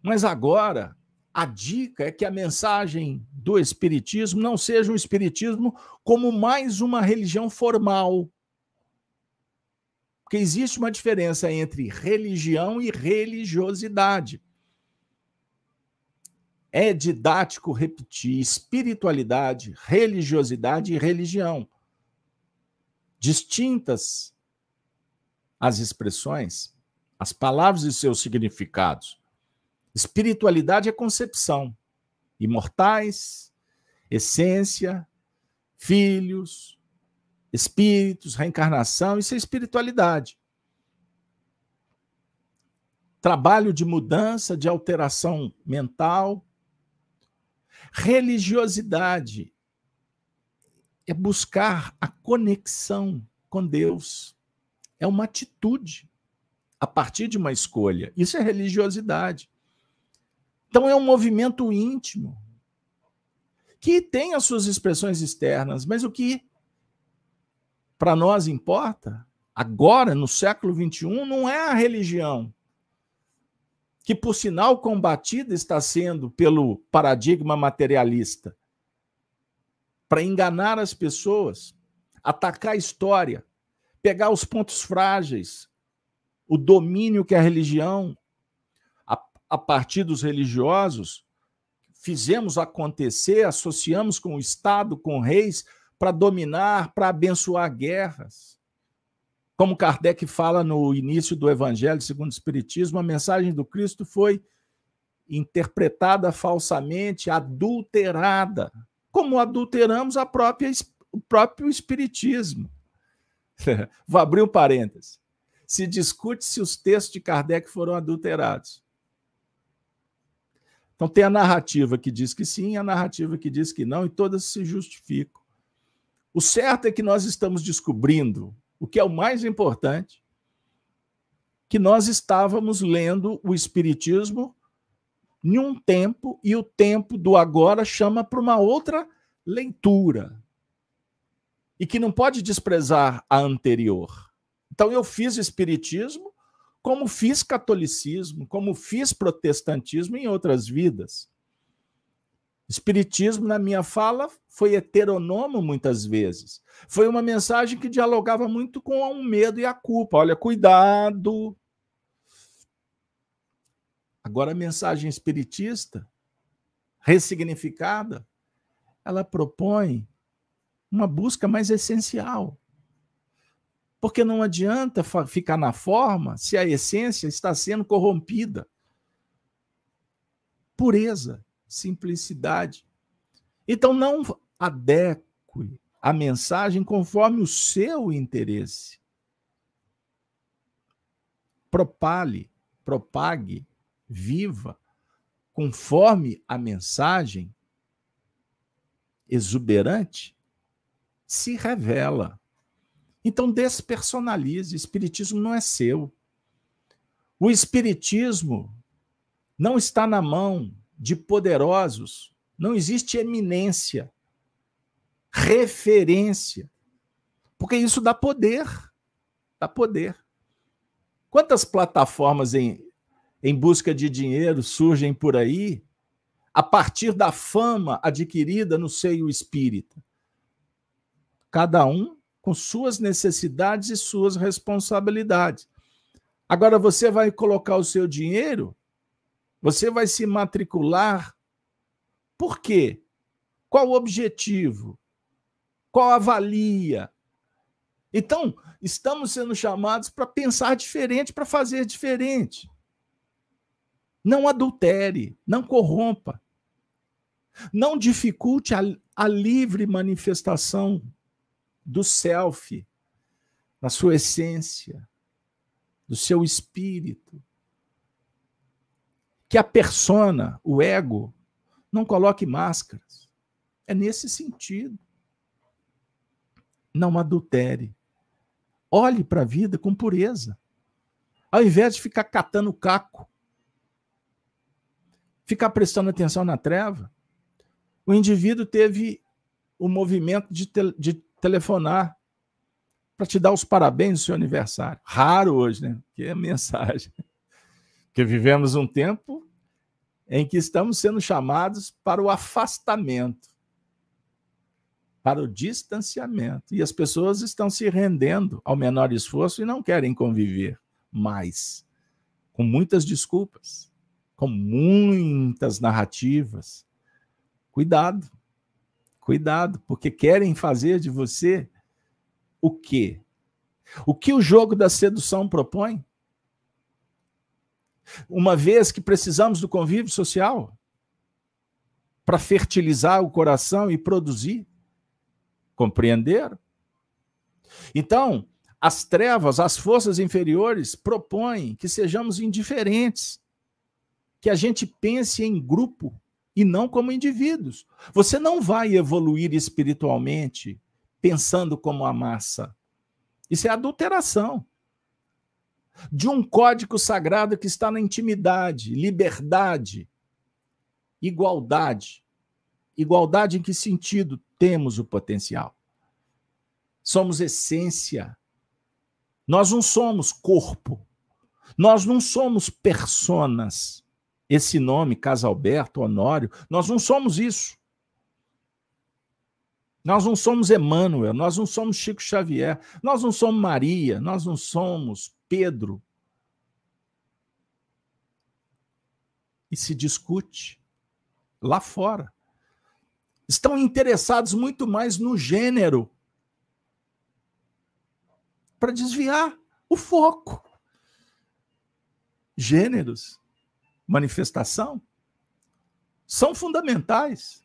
Mas agora, a dica é que a mensagem do Espiritismo não seja um Espiritismo como mais uma religião formal. Porque existe uma diferença entre religião e religiosidade. É didático repetir espiritualidade, religiosidade e religião distintas as expressões, as palavras e seus significados. Espiritualidade é concepção, imortais, essência, filhos, espíritos, reencarnação, isso é espiritualidade. Trabalho de mudança, de alteração mental. Religiosidade é buscar a conexão com Deus. É uma atitude a partir de uma escolha. Isso é religiosidade. Então é um movimento íntimo que tem as suas expressões externas, mas o que para nós importa agora no século 21 não é a religião que por sinal combatida está sendo pelo paradigma materialista para enganar as pessoas, atacar a história, pegar os pontos frágeis, o domínio que a religião, a, a partir dos religiosos, fizemos acontecer, associamos com o Estado, com reis, para dominar, para abençoar guerras. Como Kardec fala no início do Evangelho segundo o Espiritismo, a mensagem do Cristo foi interpretada falsamente, adulterada, como adulteramos a própria, o próprio Espiritismo. [LAUGHS] Vou abrir um parêntese. Se discute se os textos de Kardec foram adulterados. Então, tem a narrativa que diz que sim, a narrativa que diz que não, e todas se justificam. O certo é que nós estamos descobrindo, o que é o mais importante, que nós estávamos lendo o Espiritismo em um tempo, e o tempo do agora chama para uma outra leitura. E que não pode desprezar a anterior. Então, eu fiz Espiritismo como fiz catolicismo, como fiz protestantismo em outras vidas. Espiritismo, na minha fala, foi heteronomo muitas vezes. Foi uma mensagem que dialogava muito com o medo e a culpa. Olha, cuidado, Agora, a mensagem espiritista, ressignificada, ela propõe uma busca mais essencial. Porque não adianta ficar na forma se a essência está sendo corrompida. Pureza, simplicidade. Então, não adeque a mensagem conforme o seu interesse. Propale, propague viva, conforme a mensagem exuberante, se revela. Então, despersonalize. O Espiritismo não é seu. O Espiritismo não está na mão de poderosos. Não existe eminência, referência. Porque isso dá poder. Dá poder. Quantas plataformas em, em busca de dinheiro surgem por aí a partir da fama adquirida no seio espírita. Cada um com suas necessidades e suas responsabilidades. Agora você vai colocar o seu dinheiro, você vai se matricular. Por quê? Qual o objetivo? Qual a valia? Então, estamos sendo chamados para pensar diferente, para fazer diferente. Não adultere, não corrompa. Não dificulte a, a livre manifestação do self, na sua essência, do seu espírito. Que a persona, o ego, não coloque máscaras. É nesse sentido. Não adultere. Olhe para a vida com pureza. Ao invés de ficar catando caco ficar prestando atenção na treva, o indivíduo teve o movimento de, te, de telefonar para te dar os parabéns no seu aniversário. Raro hoje, né? Que é mensagem. Porque vivemos um tempo em que estamos sendo chamados para o afastamento, para o distanciamento. E as pessoas estão se rendendo ao menor esforço e não querem conviver mais, com muitas desculpas com muitas narrativas. Cuidado, cuidado, porque querem fazer de você o quê? O que o jogo da sedução propõe? Uma vez que precisamos do convívio social para fertilizar o coração e produzir, compreender? Então, as trevas, as forças inferiores propõem que sejamos indiferentes que a gente pense em grupo e não como indivíduos. Você não vai evoluir espiritualmente pensando como a massa. Isso é adulteração de um código sagrado que está na intimidade, liberdade, igualdade. Igualdade em que sentido temos o potencial? Somos essência. Nós não somos corpo. Nós não somos personas esse nome, Casalberto, Honório, nós não somos isso. Nós não somos Emmanuel, nós não somos Chico Xavier, nós não somos Maria, nós não somos Pedro. E se discute lá fora. Estão interessados muito mais no gênero. para desviar o foco. Gêneros, manifestação, são fundamentais.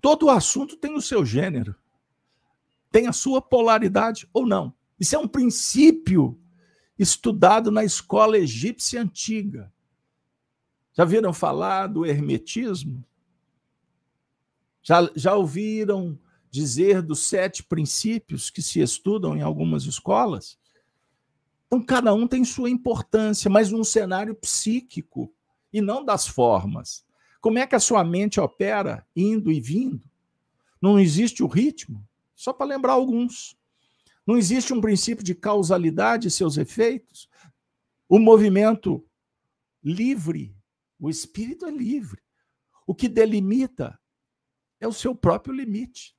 Todo assunto tem o seu gênero, tem a sua polaridade ou não. Isso é um princípio estudado na escola egípcia antiga. Já viram falar do hermetismo? Já, já ouviram dizer dos sete princípios que se estudam em algumas escolas? Então, cada um tem sua importância, mas num cenário psíquico e não das formas. Como é que a sua mente opera indo e vindo? Não existe o ritmo? Só para lembrar alguns. Não existe um princípio de causalidade e seus efeitos? O movimento livre, o espírito é livre. O que delimita é o seu próprio limite.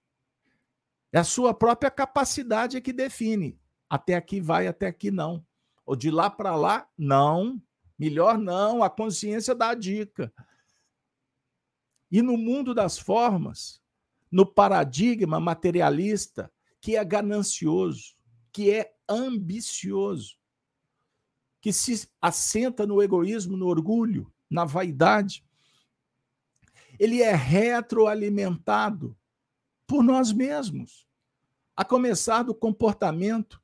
É a sua própria capacidade que define. Até aqui vai, até aqui não. Ou de lá para lá, não. Melhor não. A consciência dá a dica. E no mundo das formas, no paradigma materialista, que é ganancioso, que é ambicioso, que se assenta no egoísmo, no orgulho, na vaidade, ele é retroalimentado por nós mesmos, a começar do comportamento,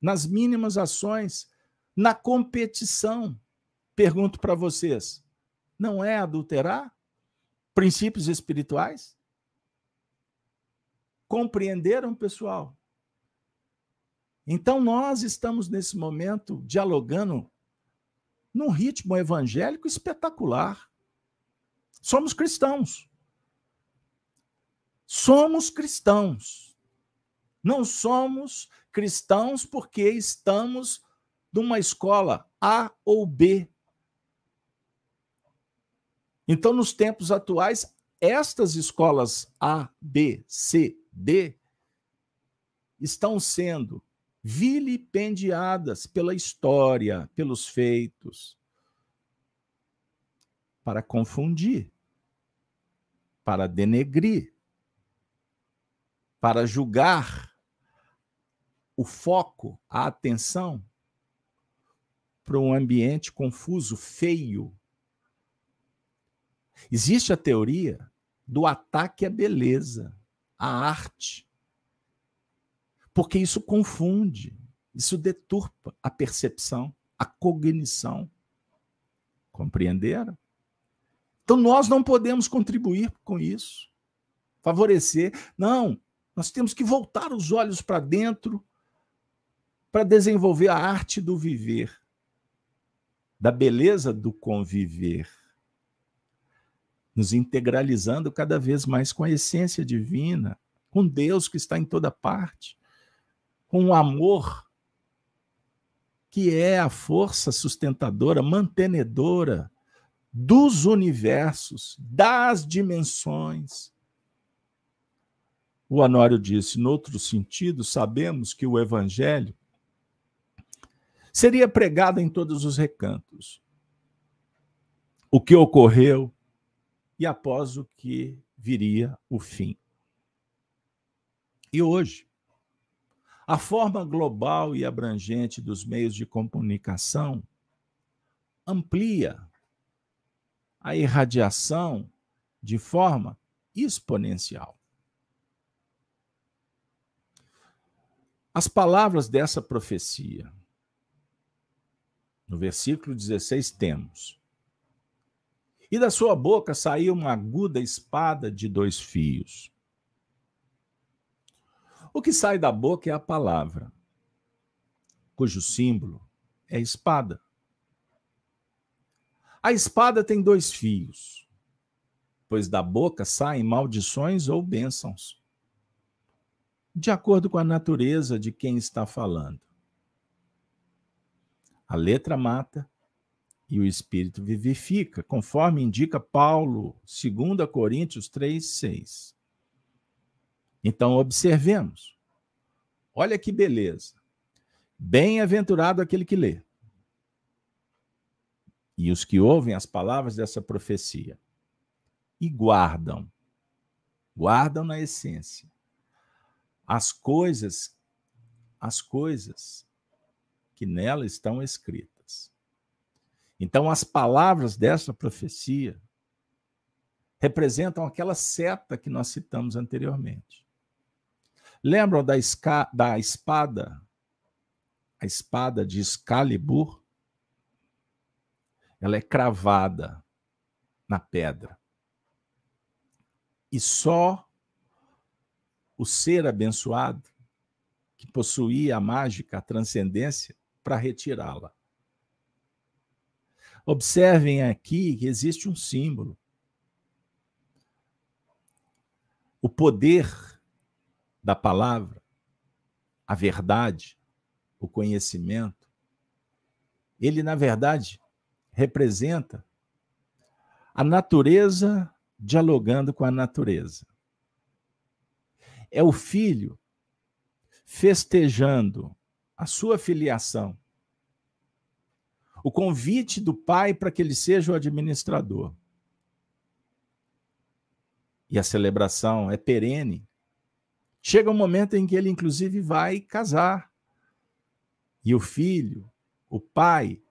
nas mínimas ações, na competição. Pergunto para vocês: não é adulterar? Princípios espirituais? Compreenderam, pessoal? Então, nós estamos nesse momento dialogando num ritmo evangélico espetacular. Somos cristãos. Somos cristãos. Não somos cristãos porque estamos numa escola A ou B. Então, nos tempos atuais, estas escolas A, B, C, D estão sendo vilipendiadas pela história, pelos feitos, para confundir para denegrir, para julgar o foco, a atenção para um ambiente confuso, feio. Existe a teoria do ataque à beleza, à arte. Porque isso confunde, isso deturpa a percepção, a cognição. Compreenderam? Então nós não podemos contribuir com isso, favorecer. Não, nós temos que voltar os olhos para dentro para desenvolver a arte do viver, da beleza do conviver, nos integralizando cada vez mais com a essência divina, com Deus que está em toda parte, com o amor que é a força sustentadora, mantenedora dos universos, das dimensões. O Anório disse, no outro sentido, sabemos que o evangelho seria pregado em todos os recantos. O que ocorreu e após o que viria o fim. E hoje, a forma global e abrangente dos meios de comunicação amplia a irradiação de forma exponencial. As palavras dessa profecia, no versículo 16, temos: E da sua boca saiu uma aguda espada de dois fios. O que sai da boca é a palavra, cujo símbolo é espada. A espada tem dois fios, pois da boca saem maldições ou bênçãos, de acordo com a natureza de quem está falando. A letra mata e o espírito vivifica, conforme indica Paulo, 2 Coríntios 3, 6. Então, observemos. Olha que beleza. Bem-aventurado aquele que lê e os que ouvem as palavras dessa profecia e guardam, guardam na essência as coisas as coisas que nela estão escritas. Então, as palavras dessa profecia representam aquela seta que nós citamos anteriormente. Lembram da, esca, da espada, a espada de Excalibur? Ela é cravada na pedra. E só o ser abençoado, que possuía a mágica, a transcendência, para retirá-la. Observem aqui que existe um símbolo. O poder da palavra, a verdade, o conhecimento, ele, na verdade, representa a natureza dialogando com a natureza. É o filho festejando a sua filiação. O convite do pai para que ele seja o administrador. E a celebração é perene. Chega um momento em que ele, inclusive, vai casar. E o filho, o pai,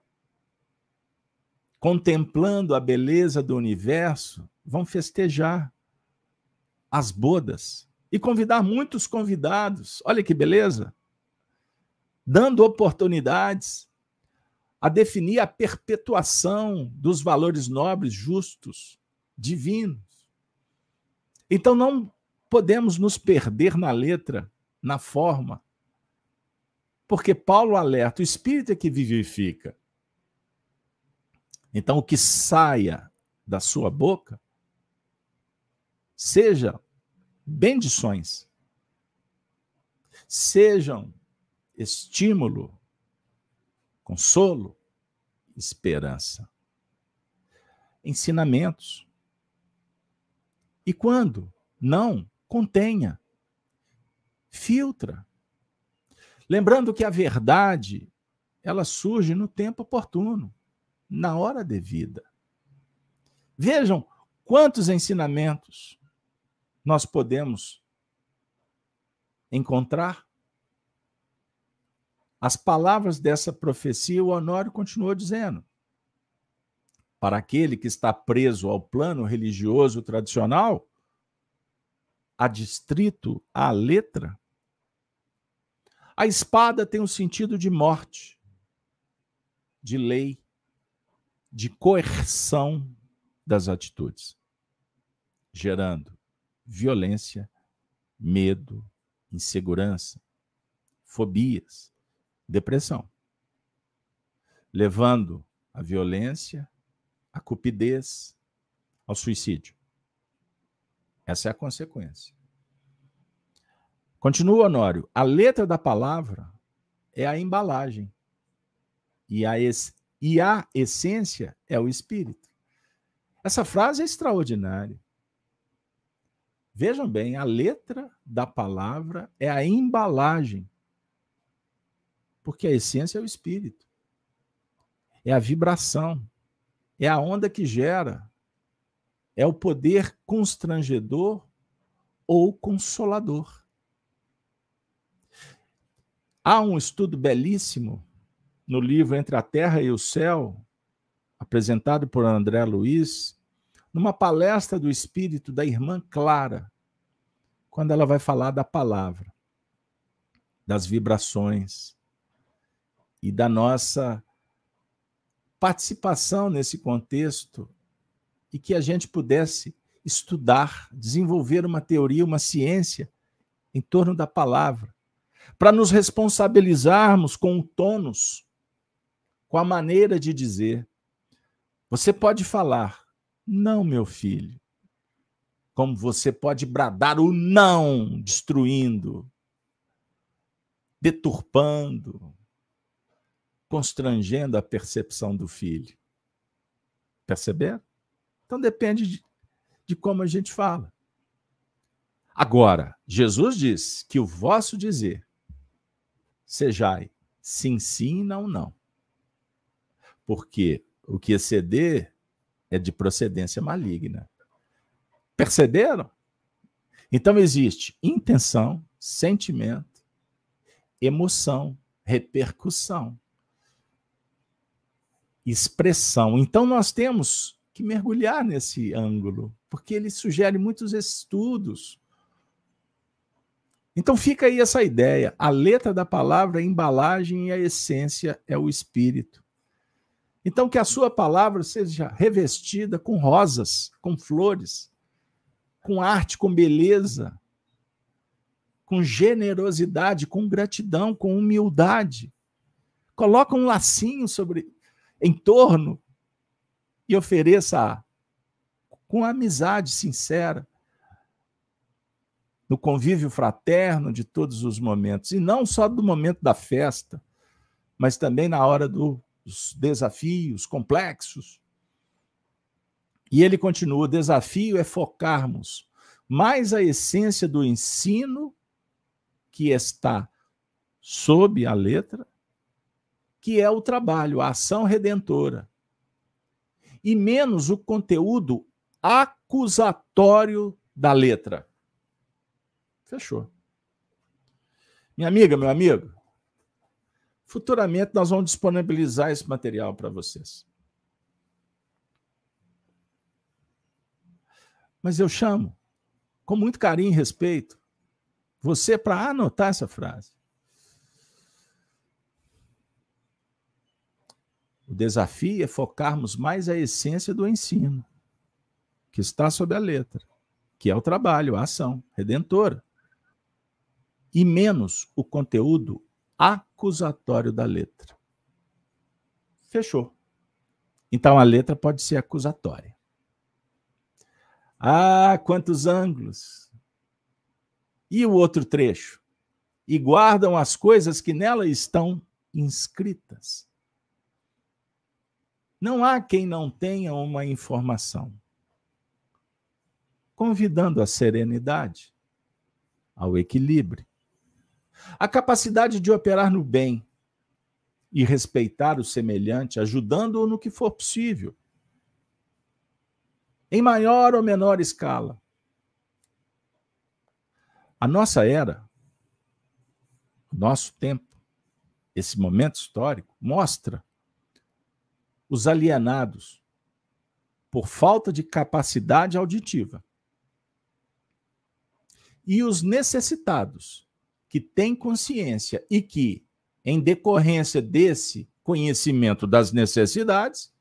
contemplando a beleza do universo, vão festejar as bodas e convidar muitos convidados. Olha que beleza! Dando oportunidades a definir a perpetuação dos valores nobres, justos, divinos. Então não podemos nos perder na letra, na forma, porque Paulo alerta: o espírito é que vivifica. Então, o que saia da sua boca seja bendições, sejam estímulo, consolo, esperança, ensinamentos. E quando não, contenha, filtra. Lembrando que a verdade, ela surge no tempo oportuno, na hora devida. Vejam quantos ensinamentos nós podemos encontrar. As palavras dessa profecia, o Honório continuou dizendo: para aquele que está preso ao plano religioso tradicional, adstrito à letra, a espada tem o um sentido de morte, de lei, de coerção das atitudes, gerando violência, medo, insegurança, fobias, depressão, levando a violência, a cupidez, ao suicídio. Essa é a consequência. Continua, Honório. A letra da palavra é a embalagem. E a, e a essência é o espírito. Essa frase é extraordinária. Vejam bem, a letra da palavra é a embalagem. Porque a essência é o espírito. É a vibração. É a onda que gera. É o poder constrangedor ou consolador. Há um estudo belíssimo no livro Entre a Terra e o Céu, apresentado por André Luiz, numa palestra do espírito da irmã Clara, quando ela vai falar da palavra, das vibrações e da nossa participação nesse contexto e que a gente pudesse estudar, desenvolver uma teoria, uma ciência em torno da palavra, para nos responsabilizarmos com o tônus, com a maneira de dizer. Você pode falar, não, meu filho. Como você pode bradar o não, destruindo, deturpando, constrangendo a percepção do filho. Perceber? Então depende de, de como a gente fala. Agora, Jesus diz que o vosso dizer sejai sim, sim, não, não. Porque o que exceder é de procedência maligna. Perceberam? Então existe intenção, sentimento, emoção, repercussão, expressão. Então nós temos que mergulhar nesse ângulo, porque ele sugere muitos estudos. Então fica aí essa ideia. A letra da palavra, a embalagem e a essência é o espírito. Então que a sua palavra seja revestida com rosas, com flores, com arte, com beleza, com generosidade, com gratidão, com humildade. Coloca um lacinho sobre em torno e ofereça com amizade sincera, no convívio fraterno de todos os momentos, e não só do momento da festa, mas também na hora dos desafios complexos, e ele continua: o desafio é focarmos mais a essência do ensino que está sob a letra, que é o trabalho, a ação redentora, e menos o conteúdo acusatório da letra. Fechou. Minha amiga, meu amigo, futuramente nós vamos disponibilizar esse material para vocês. Mas eu chamo, com muito carinho e respeito, você para anotar essa frase. O desafio é focarmos mais a essência do ensino, que está sob a letra, que é o trabalho, a ação redentora, e menos o conteúdo acusatório da letra. Fechou. Então a letra pode ser acusatória. Ah, quantos ângulos! E o outro trecho? E guardam as coisas que nela estão inscritas. Não há quem não tenha uma informação. Convidando a serenidade, ao equilíbrio, a capacidade de operar no bem e respeitar o semelhante, ajudando-o no que for possível em maior ou menor escala. A nossa era, nosso tempo, esse momento histórico, mostra os alienados por falta de capacidade auditiva e os necessitados que têm consciência e que, em decorrência desse conhecimento das necessidades,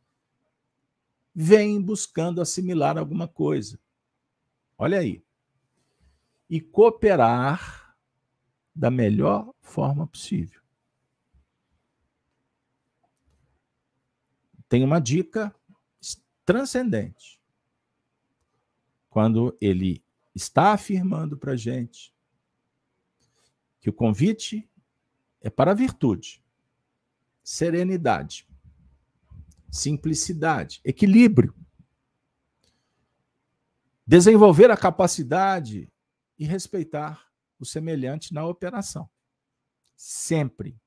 vem buscando assimilar alguma coisa. Olha aí. E cooperar da melhor forma possível. Tem uma dica transcendente. Quando ele está afirmando para a gente que o convite é para a virtude, serenidade, simplicidade, equilíbrio. Desenvolver a capacidade e respeitar o semelhante na operação. Sempre.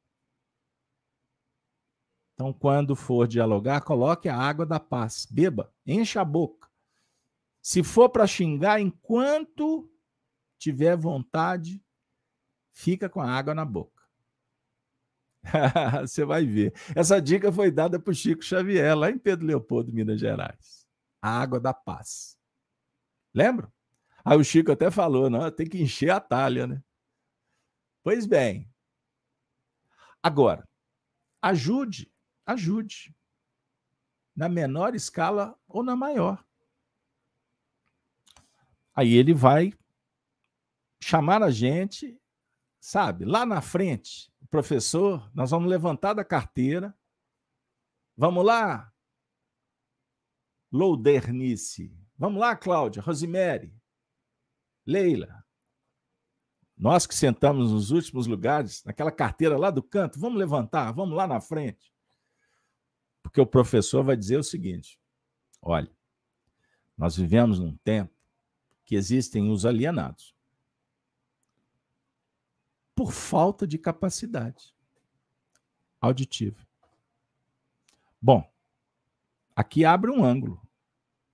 Então, quando for dialogar, coloque a água da paz. Beba, encha a boca. Se for para xingar, enquanto tiver vontade, fica com a água na boca. [LAUGHS] Você vai ver. Essa dica foi dada por Chico Xavier, lá em Pedro Leopoldo, Minas Gerais. A água da paz. Lembra? Aí o Chico até falou, não, tem que encher a talha, né? Pois bem. Agora, ajude, ajude. Na menor escala ou na maior. Aí ele vai chamar a gente, sabe, lá na frente, professor, nós vamos levantar da carteira. Vamos lá, Loudernice. Vamos lá, Cláudia, Rosemary, Leila. Nós que sentamos nos últimos lugares, naquela carteira lá do canto, vamos levantar, vamos lá na frente. Porque o professor vai dizer o seguinte: olha, nós vivemos num tempo que existem os alienados por falta de capacidade auditiva. Bom, aqui abre um ângulo.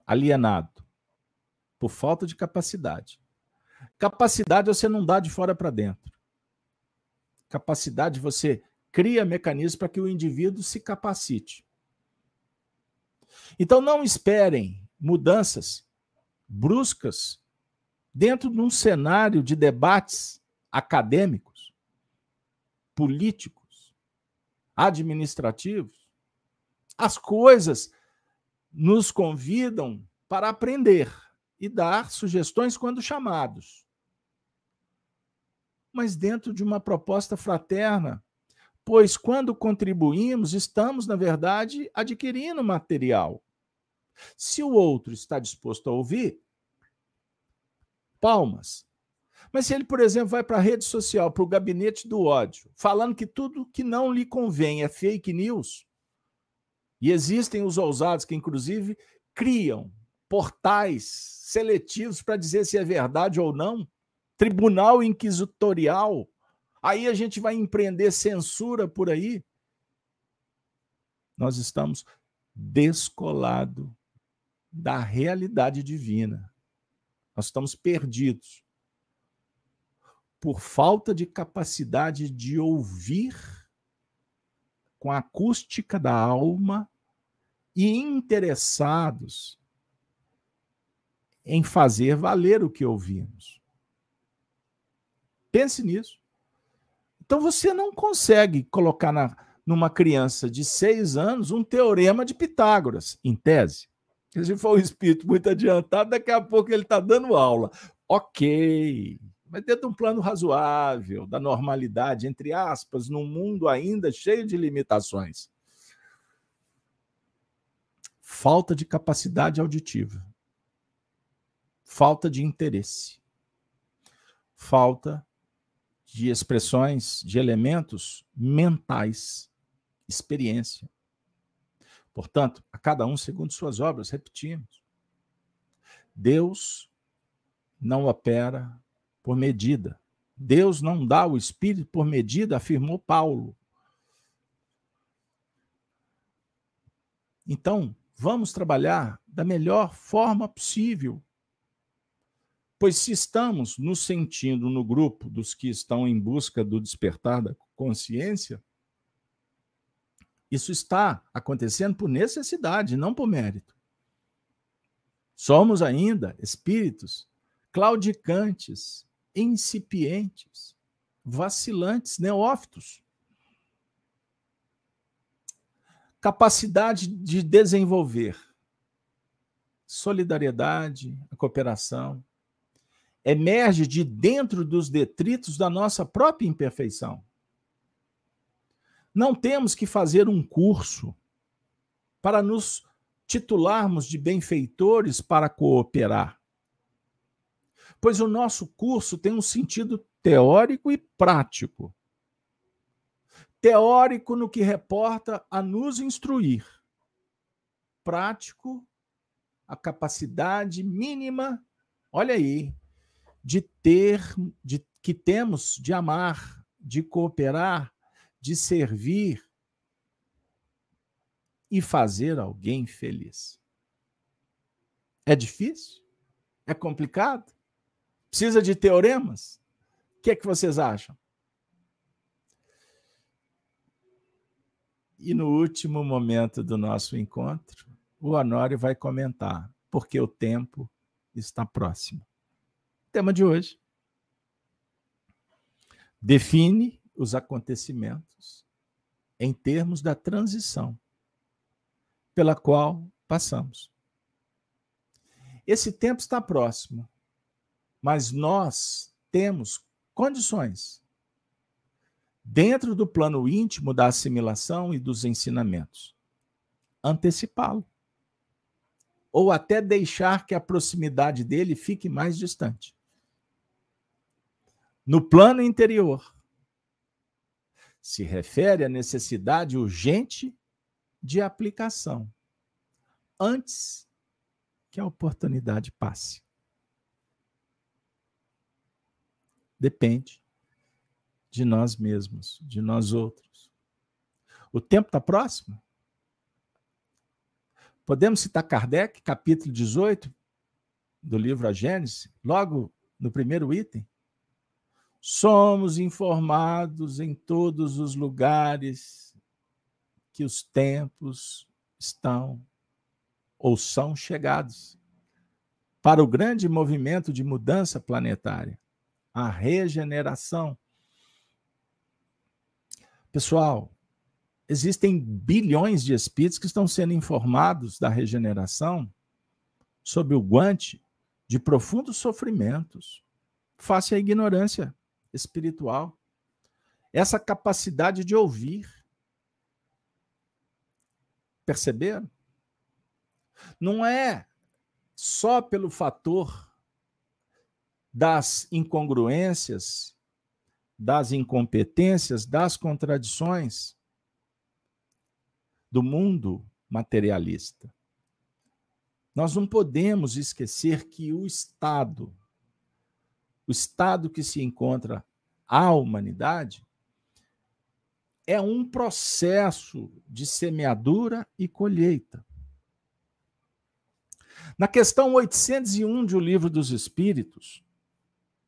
Alienado por falta de capacidade. Capacidade você não dá de fora para dentro. Capacidade, você cria mecanismos para que o indivíduo se capacite. Então, não esperem mudanças bruscas dentro de um cenário de debates acadêmicos, políticos, administrativos. As coisas nos convidam para aprender e dar sugestões quando chamados. Mas dentro de uma proposta fraterna, pois quando contribuímos, estamos, na verdade, adquirindo material. Se o outro está disposto a ouvir, palmas. Mas se ele, por exemplo, vai para a rede social, para o gabinete do ódio, falando que tudo que não lhe convém é fake news, e existem os ousados que, inclusive, criam portais seletivos para dizer se é verdade ou não, tribunal inquisitorial, aí a gente vai empreender censura por aí. Nós estamos descolado da realidade divina. Nós estamos perdidos por falta de capacidade de ouvir com a acústica da alma e interessados em fazer valer o que ouvimos. Pense nisso. Então você não consegue colocar na, numa criança de seis anos um teorema de Pitágoras, em tese. Se for um espírito muito adiantado, daqui a pouco ele está dando aula. Ok, mas dentro de um plano razoável, da normalidade, entre aspas, num mundo ainda cheio de limitações. Falta de capacidade auditiva. Falta de interesse. Falta de expressões, de elementos mentais, experiência. Portanto, a cada um segundo suas obras, repetimos. Deus não opera por medida. Deus não dá o Espírito por medida, afirmou Paulo. Então, vamos trabalhar da melhor forma possível. Pois se estamos nos sentindo no grupo dos que estão em busca do despertar da consciência, isso está acontecendo por necessidade, não por mérito. Somos ainda espíritos claudicantes, incipientes, vacilantes, neófitos. Capacidade de desenvolver solidariedade, a cooperação, emerge de dentro dos detritos da nossa própria imperfeição. Não temos que fazer um curso para nos titularmos de benfeitores para cooperar pois o nosso curso tem um sentido teórico e prático. Teórico no que reporta a nos instruir, prático, a capacidade mínima, olha aí, de ter, de que temos de amar, de cooperar, de servir e fazer alguém feliz. É difícil? É complicado? Precisa de teoremas? O que é que vocês acham? E no último momento do nosso encontro, o Honório vai comentar, porque o tempo está próximo. Tema de hoje. Define os acontecimentos em termos da transição pela qual passamos. Esse tempo está próximo. Mas nós temos condições, dentro do plano íntimo da assimilação e dos ensinamentos, antecipá-lo. Ou até deixar que a proximidade dele fique mais distante. No plano interior, se refere à necessidade urgente de aplicação, antes que a oportunidade passe. depende de nós mesmos, de nós outros. O tempo está próximo? Podemos citar Kardec, capítulo 18 do livro A Gênese, logo no primeiro item. Somos informados em todos os lugares que os tempos estão ou são chegados para o grande movimento de mudança planetária, a regeneração. Pessoal, existem bilhões de espíritos que estão sendo informados da regeneração sob o guante de profundos sofrimentos, face à ignorância espiritual. Essa capacidade de ouvir. Perceberam? Não é só pelo fator das incongruências, das incompetências, das contradições do mundo materialista. Nós não podemos esquecer que o Estado, o estado que se encontra a humanidade, é um processo de semeadura e colheita. Na questão 801 de O Livro dos Espíritos,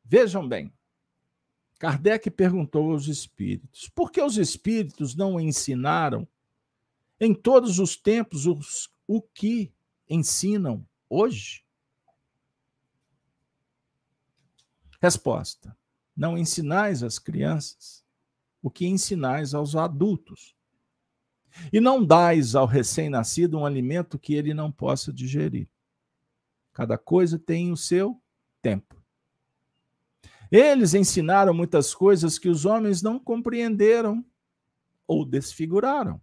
vejam bem, Kardec perguntou aos espíritos: por que os espíritos não ensinaram em todos os tempos os, o que ensinam hoje? Resposta: Não ensinais às crianças o que ensinais aos adultos. E não dais ao recém-nascido um alimento que ele não possa digerir. Cada coisa tem o seu tempo. Eles ensinaram muitas coisas que os homens não compreenderam ou desfiguraram,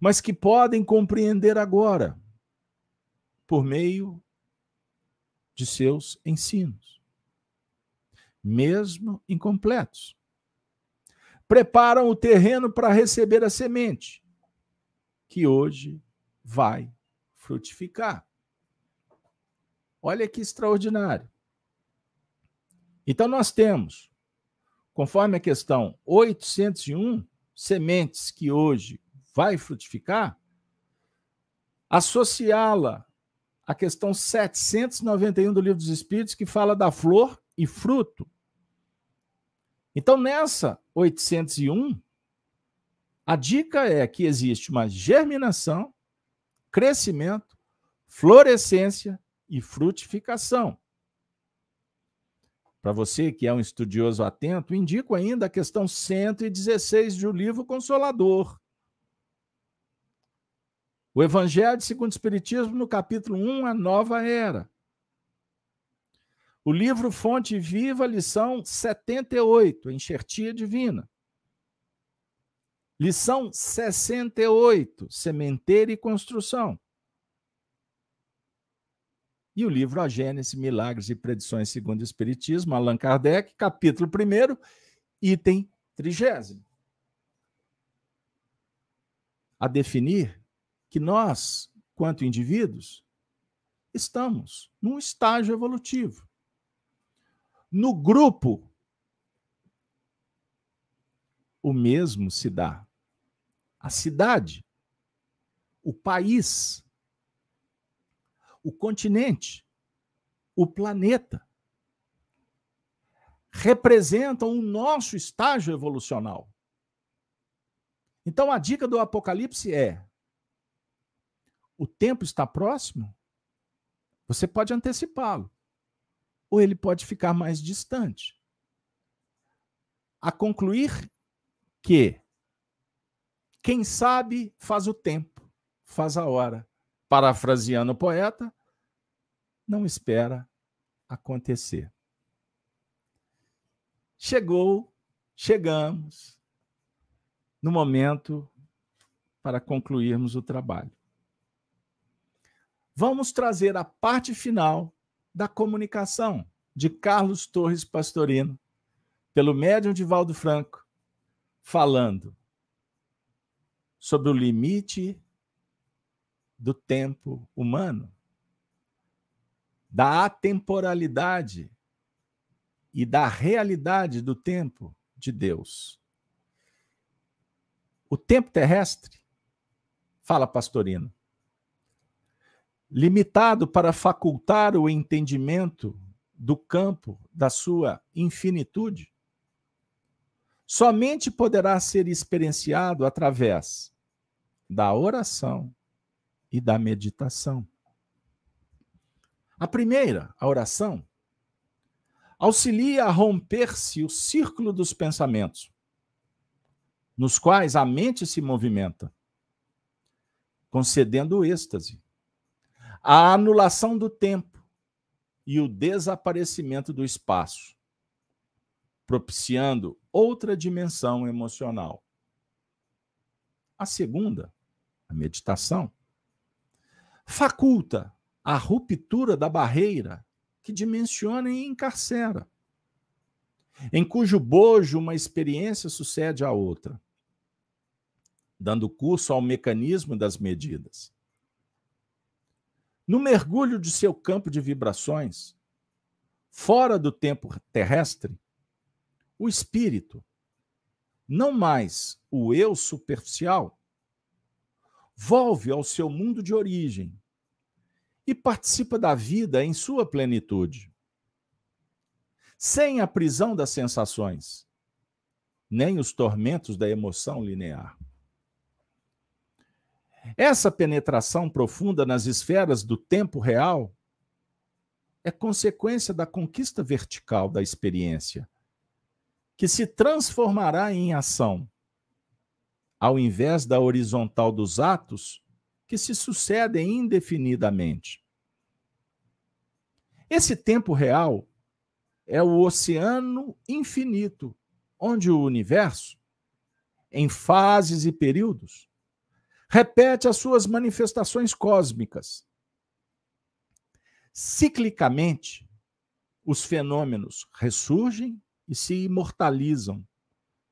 mas que podem compreender agora por meio de seus ensinos, mesmo incompletos. Preparam o terreno para receber a semente, que hoje vai frutificar. Olha que extraordinário. Então, nós temos, conforme a questão 801, sementes que hoje vai frutificar, associá-la à questão 791 do Livro dos Espíritos, que fala da flor e fruto. Então, nessa 801, a dica é que existe uma germinação, crescimento, florescência e frutificação. Para você que é um estudioso atento, indico ainda a questão 116 do livro Consolador. O Evangelho segundo o Espiritismo, no capítulo 1, a nova era. O livro Fonte Viva, lição 78, Enxertia Divina. Lição 68, Sementeira e Construção e o livro A Gênese, Milagres e Predições segundo o Espiritismo, Allan Kardec, capítulo 1, item 30. A definir que nós, quanto indivíduos, estamos num estágio evolutivo. No grupo, o mesmo se dá. A cidade, o país, o continente, o planeta, representam o nosso estágio evolucional. Então a dica do Apocalipse é: o tempo está próximo, você pode antecipá-lo, ou ele pode ficar mais distante. A concluir que quem sabe faz o tempo, faz a hora parafraseando o poeta, não espera acontecer. Chegou, chegamos no momento para concluirmos o trabalho. Vamos trazer a parte final da comunicação de Carlos Torres Pastorino, pelo médium de Valdo Franco, falando sobre o limite do tempo humano, da atemporalidade e da realidade do tempo de Deus. O tempo terrestre, fala Pastorino, limitado para facultar o entendimento do campo da sua infinitude, somente poderá ser experienciado através da oração e da meditação. A primeira, a oração, auxilia a romper-se o círculo dos pensamentos, nos quais a mente se movimenta, concedendo êxtase, a anulação do tempo e o desaparecimento do espaço, propiciando outra dimensão emocional. A segunda, a meditação, faculta a ruptura da barreira que dimensiona e encarcera, em cujo bojo uma experiência sucede à outra, dando curso ao mecanismo das medidas. No mergulho de seu campo de vibrações, fora do tempo terrestre, o espírito, não mais o eu superficial, volve ao seu mundo de origem e participa da vida em sua plenitude. Sem a prisão das sensações, nem os tormentos da emoção linear. Essa penetração profunda nas esferas do tempo real é consequência da conquista vertical da experiência, que se transformará em ação, ao invés da horizontal dos atos que se sucedem indefinidamente. Esse tempo real é o oceano infinito, onde o universo, em fases e períodos, repete as suas manifestações cósmicas. Ciclicamente, os fenômenos ressurgem e se imortalizam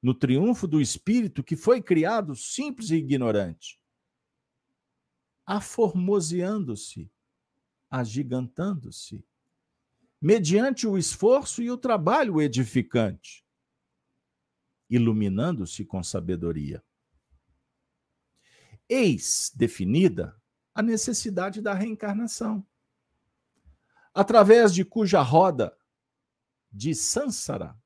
no triunfo do espírito que foi criado simples e ignorante aformoseando-se, agigantando-se, mediante o esforço e o trabalho edificante, iluminando-se com sabedoria. Eis definida a necessidade da reencarnação, através de cuja roda de Sansara,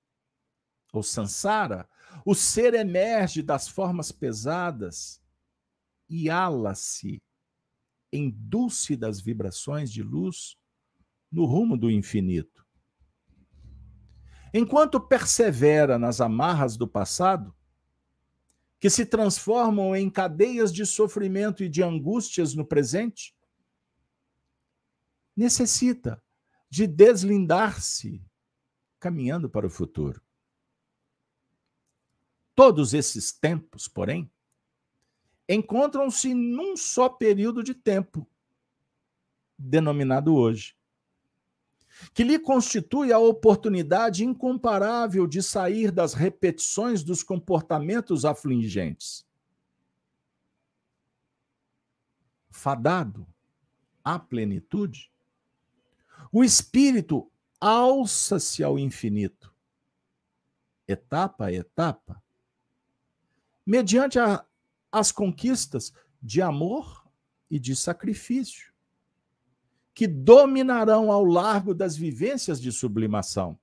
ou Sansara, o ser emerge das formas pesadas e ala-se em dúlcidas vibrações de luz no rumo do infinito. Enquanto persevera nas amarras do passado, que se transformam em cadeias de sofrimento e de angústias no presente, necessita de deslindar-se caminhando para o futuro. Todos esses tempos, porém, encontram-se num só período de tempo, denominado hoje, que lhe constitui a oportunidade incomparável de sair das repetições dos comportamentos afligentes. Fadado à plenitude, o espírito alça-se ao infinito, etapa a etapa, mediante a as conquistas de amor e de sacrifício, que dominarão ao largo das vivências de sublimação.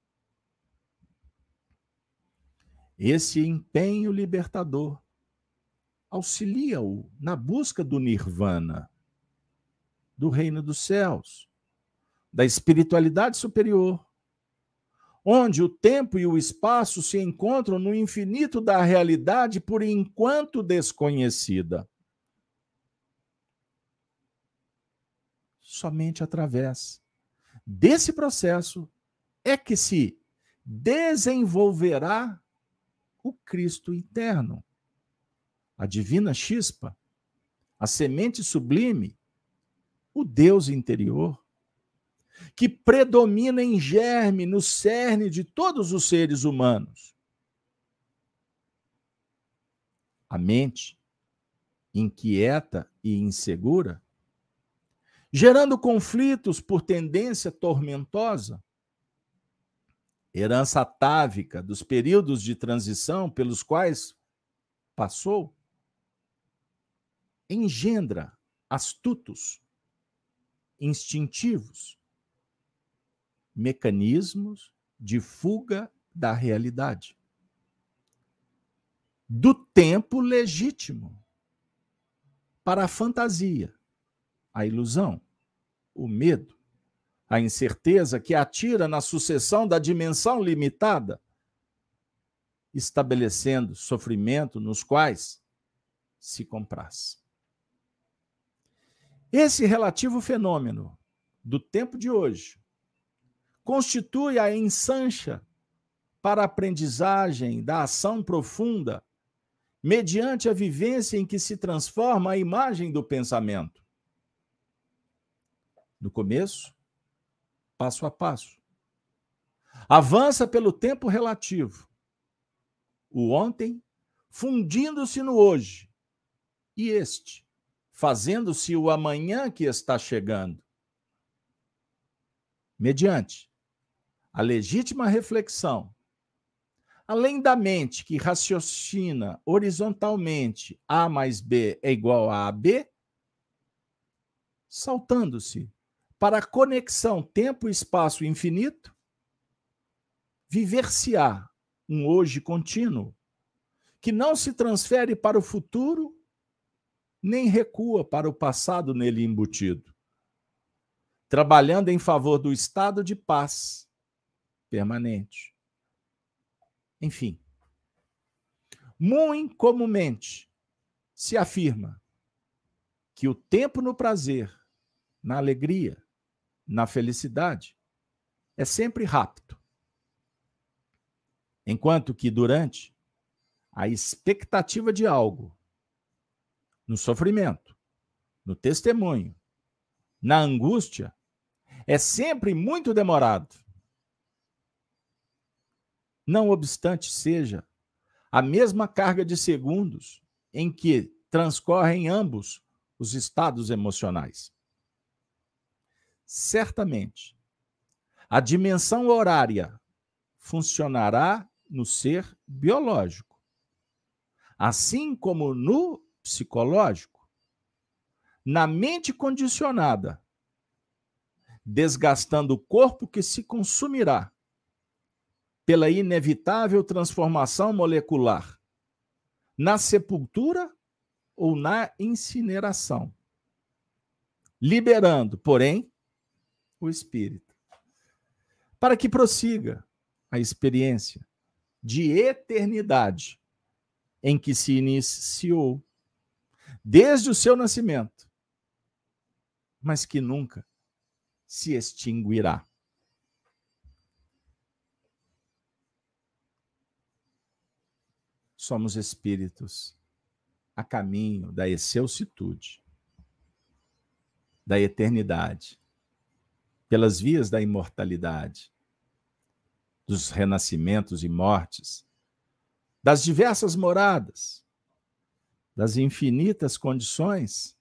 Esse empenho libertador auxilia-o na busca do nirvana, do reino dos céus, da espiritualidade superior, onde o tempo e o espaço se encontram no infinito da realidade por enquanto desconhecida. Somente através desse processo é que se desenvolverá o Cristo interno, a divina chispa, a semente sublime, o Deus interior que predomina em germe, no cerne de todos os seres humanos. A mente, inquieta e insegura, gerando conflitos por tendência tormentosa, herança atávica dos períodos de transição pelos quais passou, engendra astutos, instintivos, mecanismos de fuga da realidade, do tempo legítimo para a fantasia, a ilusão, o medo, a incerteza que atira na sucessão da dimensão limitada, estabelecendo sofrimento nos quais se compraz. Esse relativo fenômeno do tempo de hoje constitui a ensancha para a aprendizagem da ação profunda, mediante a vivência em que se transforma a imagem do pensamento. No começo, passo a passo. Avança pelo tempo relativo. O ontem fundindo-se no hoje, e este fazendo-se o amanhã que está chegando. Mediante a legítima reflexão, além da mente que raciocina horizontalmente A mais B é igual a AB, saltando-se para a conexão tempo espaço infinito, viver-se-á um hoje contínuo, que não se transfere para o futuro, nem recua para o passado nele embutido, trabalhando em favor do estado de paz permanente. Enfim, muito comumente se afirma que o tempo no prazer, na alegria, na felicidade é sempre rápido. Enquanto que durante a expectativa de algo, no sofrimento, no testemunho, na angústia, é sempre muito demorado. Não obstante seja a mesma carga de segundos em que transcorrem ambos os estados emocionais certamente. A dimensão horária funcionará no ser biológico, assim como no psicológico, na mente condicionada, desgastando o corpo que se consumirá pela inevitável transformação molecular na sepultura ou na incineração, liberando, porém, o espírito, para que prossiga a experiência de eternidade em que se iniciou desde o seu nascimento, mas que nunca se extinguirá. Somos espíritos a caminho da excelsitude, da eternidade, pelas vias da imortalidade, dos renascimentos e mortes, das diversas moradas, das infinitas condições,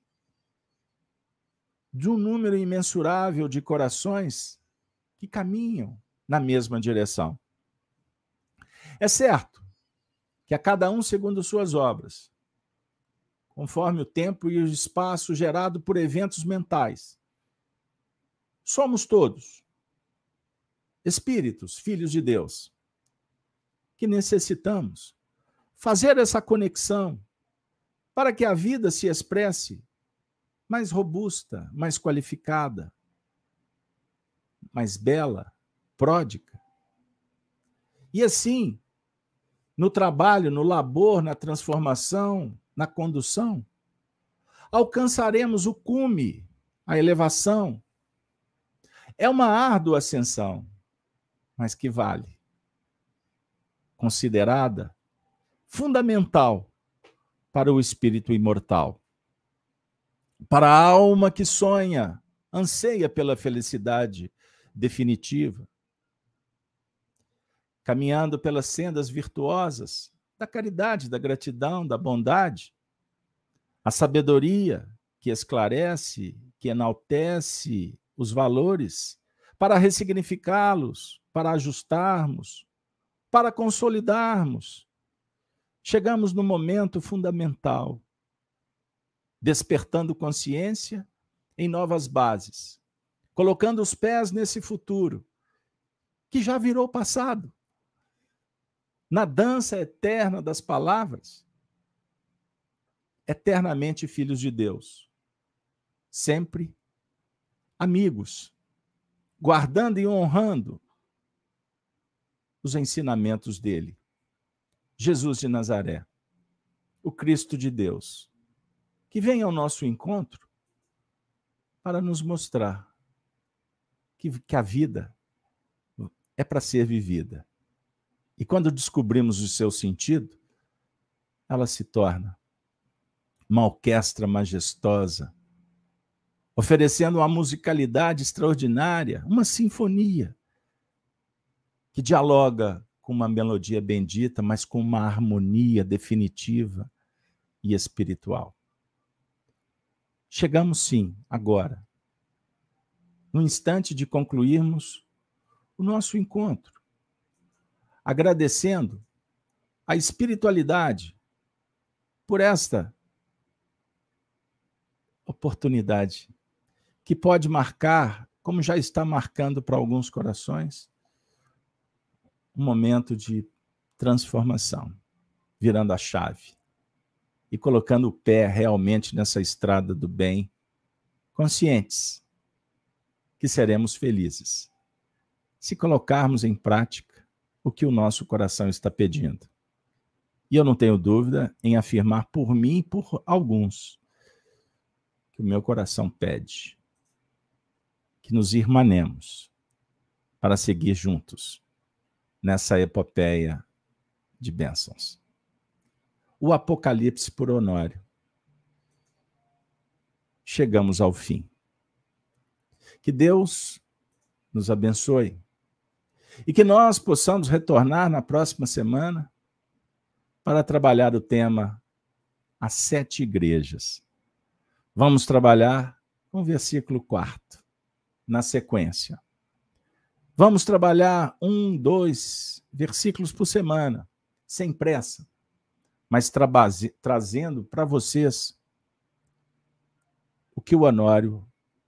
de um número imensurável de corações que caminham na mesma direção. É certo que a cada um segundo suas obras, conforme o tempo e o espaço gerado por eventos mentais, somos todos espíritos, filhos de Deus, que necessitamos fazer essa conexão para que a vida se expresse mais robusta, mais qualificada, mais bela, pródica. E assim, no trabalho, no labor, na transformação, na condução, alcançaremos o cume, a elevação, é uma árdua ascensão, mas que vale. Considerada fundamental para o espírito imortal. Para a alma que sonha, anseia pela felicidade definitiva. Caminhando pelas sendas virtuosas da caridade, da gratidão, da bondade, a sabedoria que esclarece, que enaltece os valores, para ressignificá-los, para ajustarmos, para consolidarmos. Chegamos no momento fundamental, despertando consciência em novas bases, colocando os pés nesse futuro que já virou passado. Na dança eterna das palavras, eternamente filhos de Deus, sempre amigos, guardando e honrando os ensinamentos dele. Jesus de Nazaré, o Cristo de Deus, que vem ao nosso encontro para nos mostrar que, que a vida é para ser vivida. E quando descobrimos o seu sentido, ela se torna uma orquestra majestosa, oferecendo uma musicalidade extraordinária, uma sinfonia que dialoga com uma melodia bendita, mas com uma harmonia definitiva e espiritual. Chegamos sim, agora, no instante de concluirmos o nosso encontro, agradecendo a espiritualidade por esta oportunidade que pode marcar, como já está marcando para alguns corações, um momento de transformação, virando a chave e colocando o pé realmente nessa estrada do bem, conscientes que seremos felizes se colocarmos em prática o que o nosso coração está pedindo. E eu não tenho dúvida em afirmar por mim e por alguns que o meu coração pede que nos irmanemos para seguir juntos nessa epopeia de bênçãos. O Apocalipse por Honório. Chegamos ao fim. Que Deus nos abençoe e que nós possamos retornar na próxima semana para trabalhar o tema As Sete Igrejas. Vamos trabalhar com o versículo 4, na sequência. Vamos trabalhar um, dois versículos por semana, sem pressa, mas trazendo para vocês o que o Honório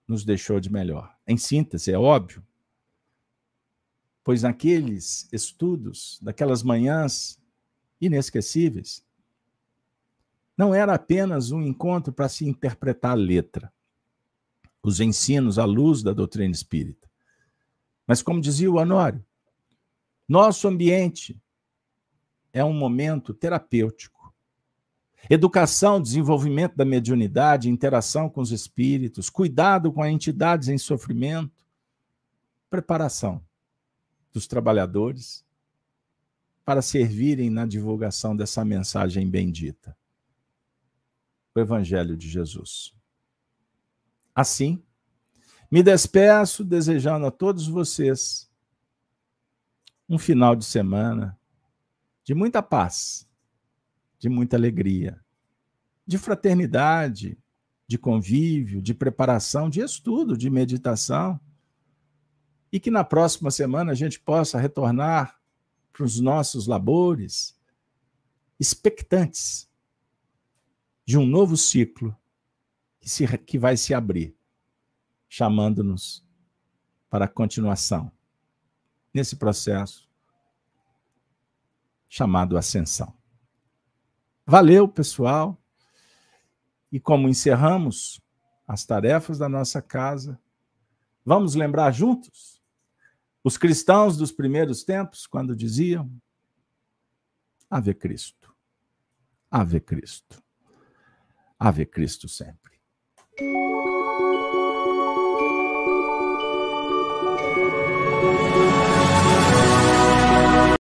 nos deixou de melhor. Em síntese, é óbvio, pois naqueles estudos, daquelas manhãs inesquecíveis, não era apenas um encontro para se interpretar a letra, os ensinos à luz da doutrina espírita. Mas, como dizia o Honório, nosso ambiente é um momento terapêutico. Educação, desenvolvimento da mediunidade, interação com os espíritos, cuidado com as entidades em sofrimento, preparação dos trabalhadores para servirem na divulgação dessa mensagem bendita, o Evangelho de Jesus. Assim, me despeço desejando a todos vocês um final de semana de muita paz, de muita alegria, de fraternidade, de convívio, de preparação, de estudo, de meditação. E que na próxima semana a gente possa retornar para os nossos labores expectantes de um novo ciclo que, se, que vai se abrir, chamando-nos para a continuação nesse processo chamado ascensão. Valeu, pessoal. E como encerramos as tarefas da nossa casa, vamos lembrar juntos os cristãos dos primeiros tempos, quando diziam: Ave Cristo, Ave Cristo, Ave Cristo sempre. うん。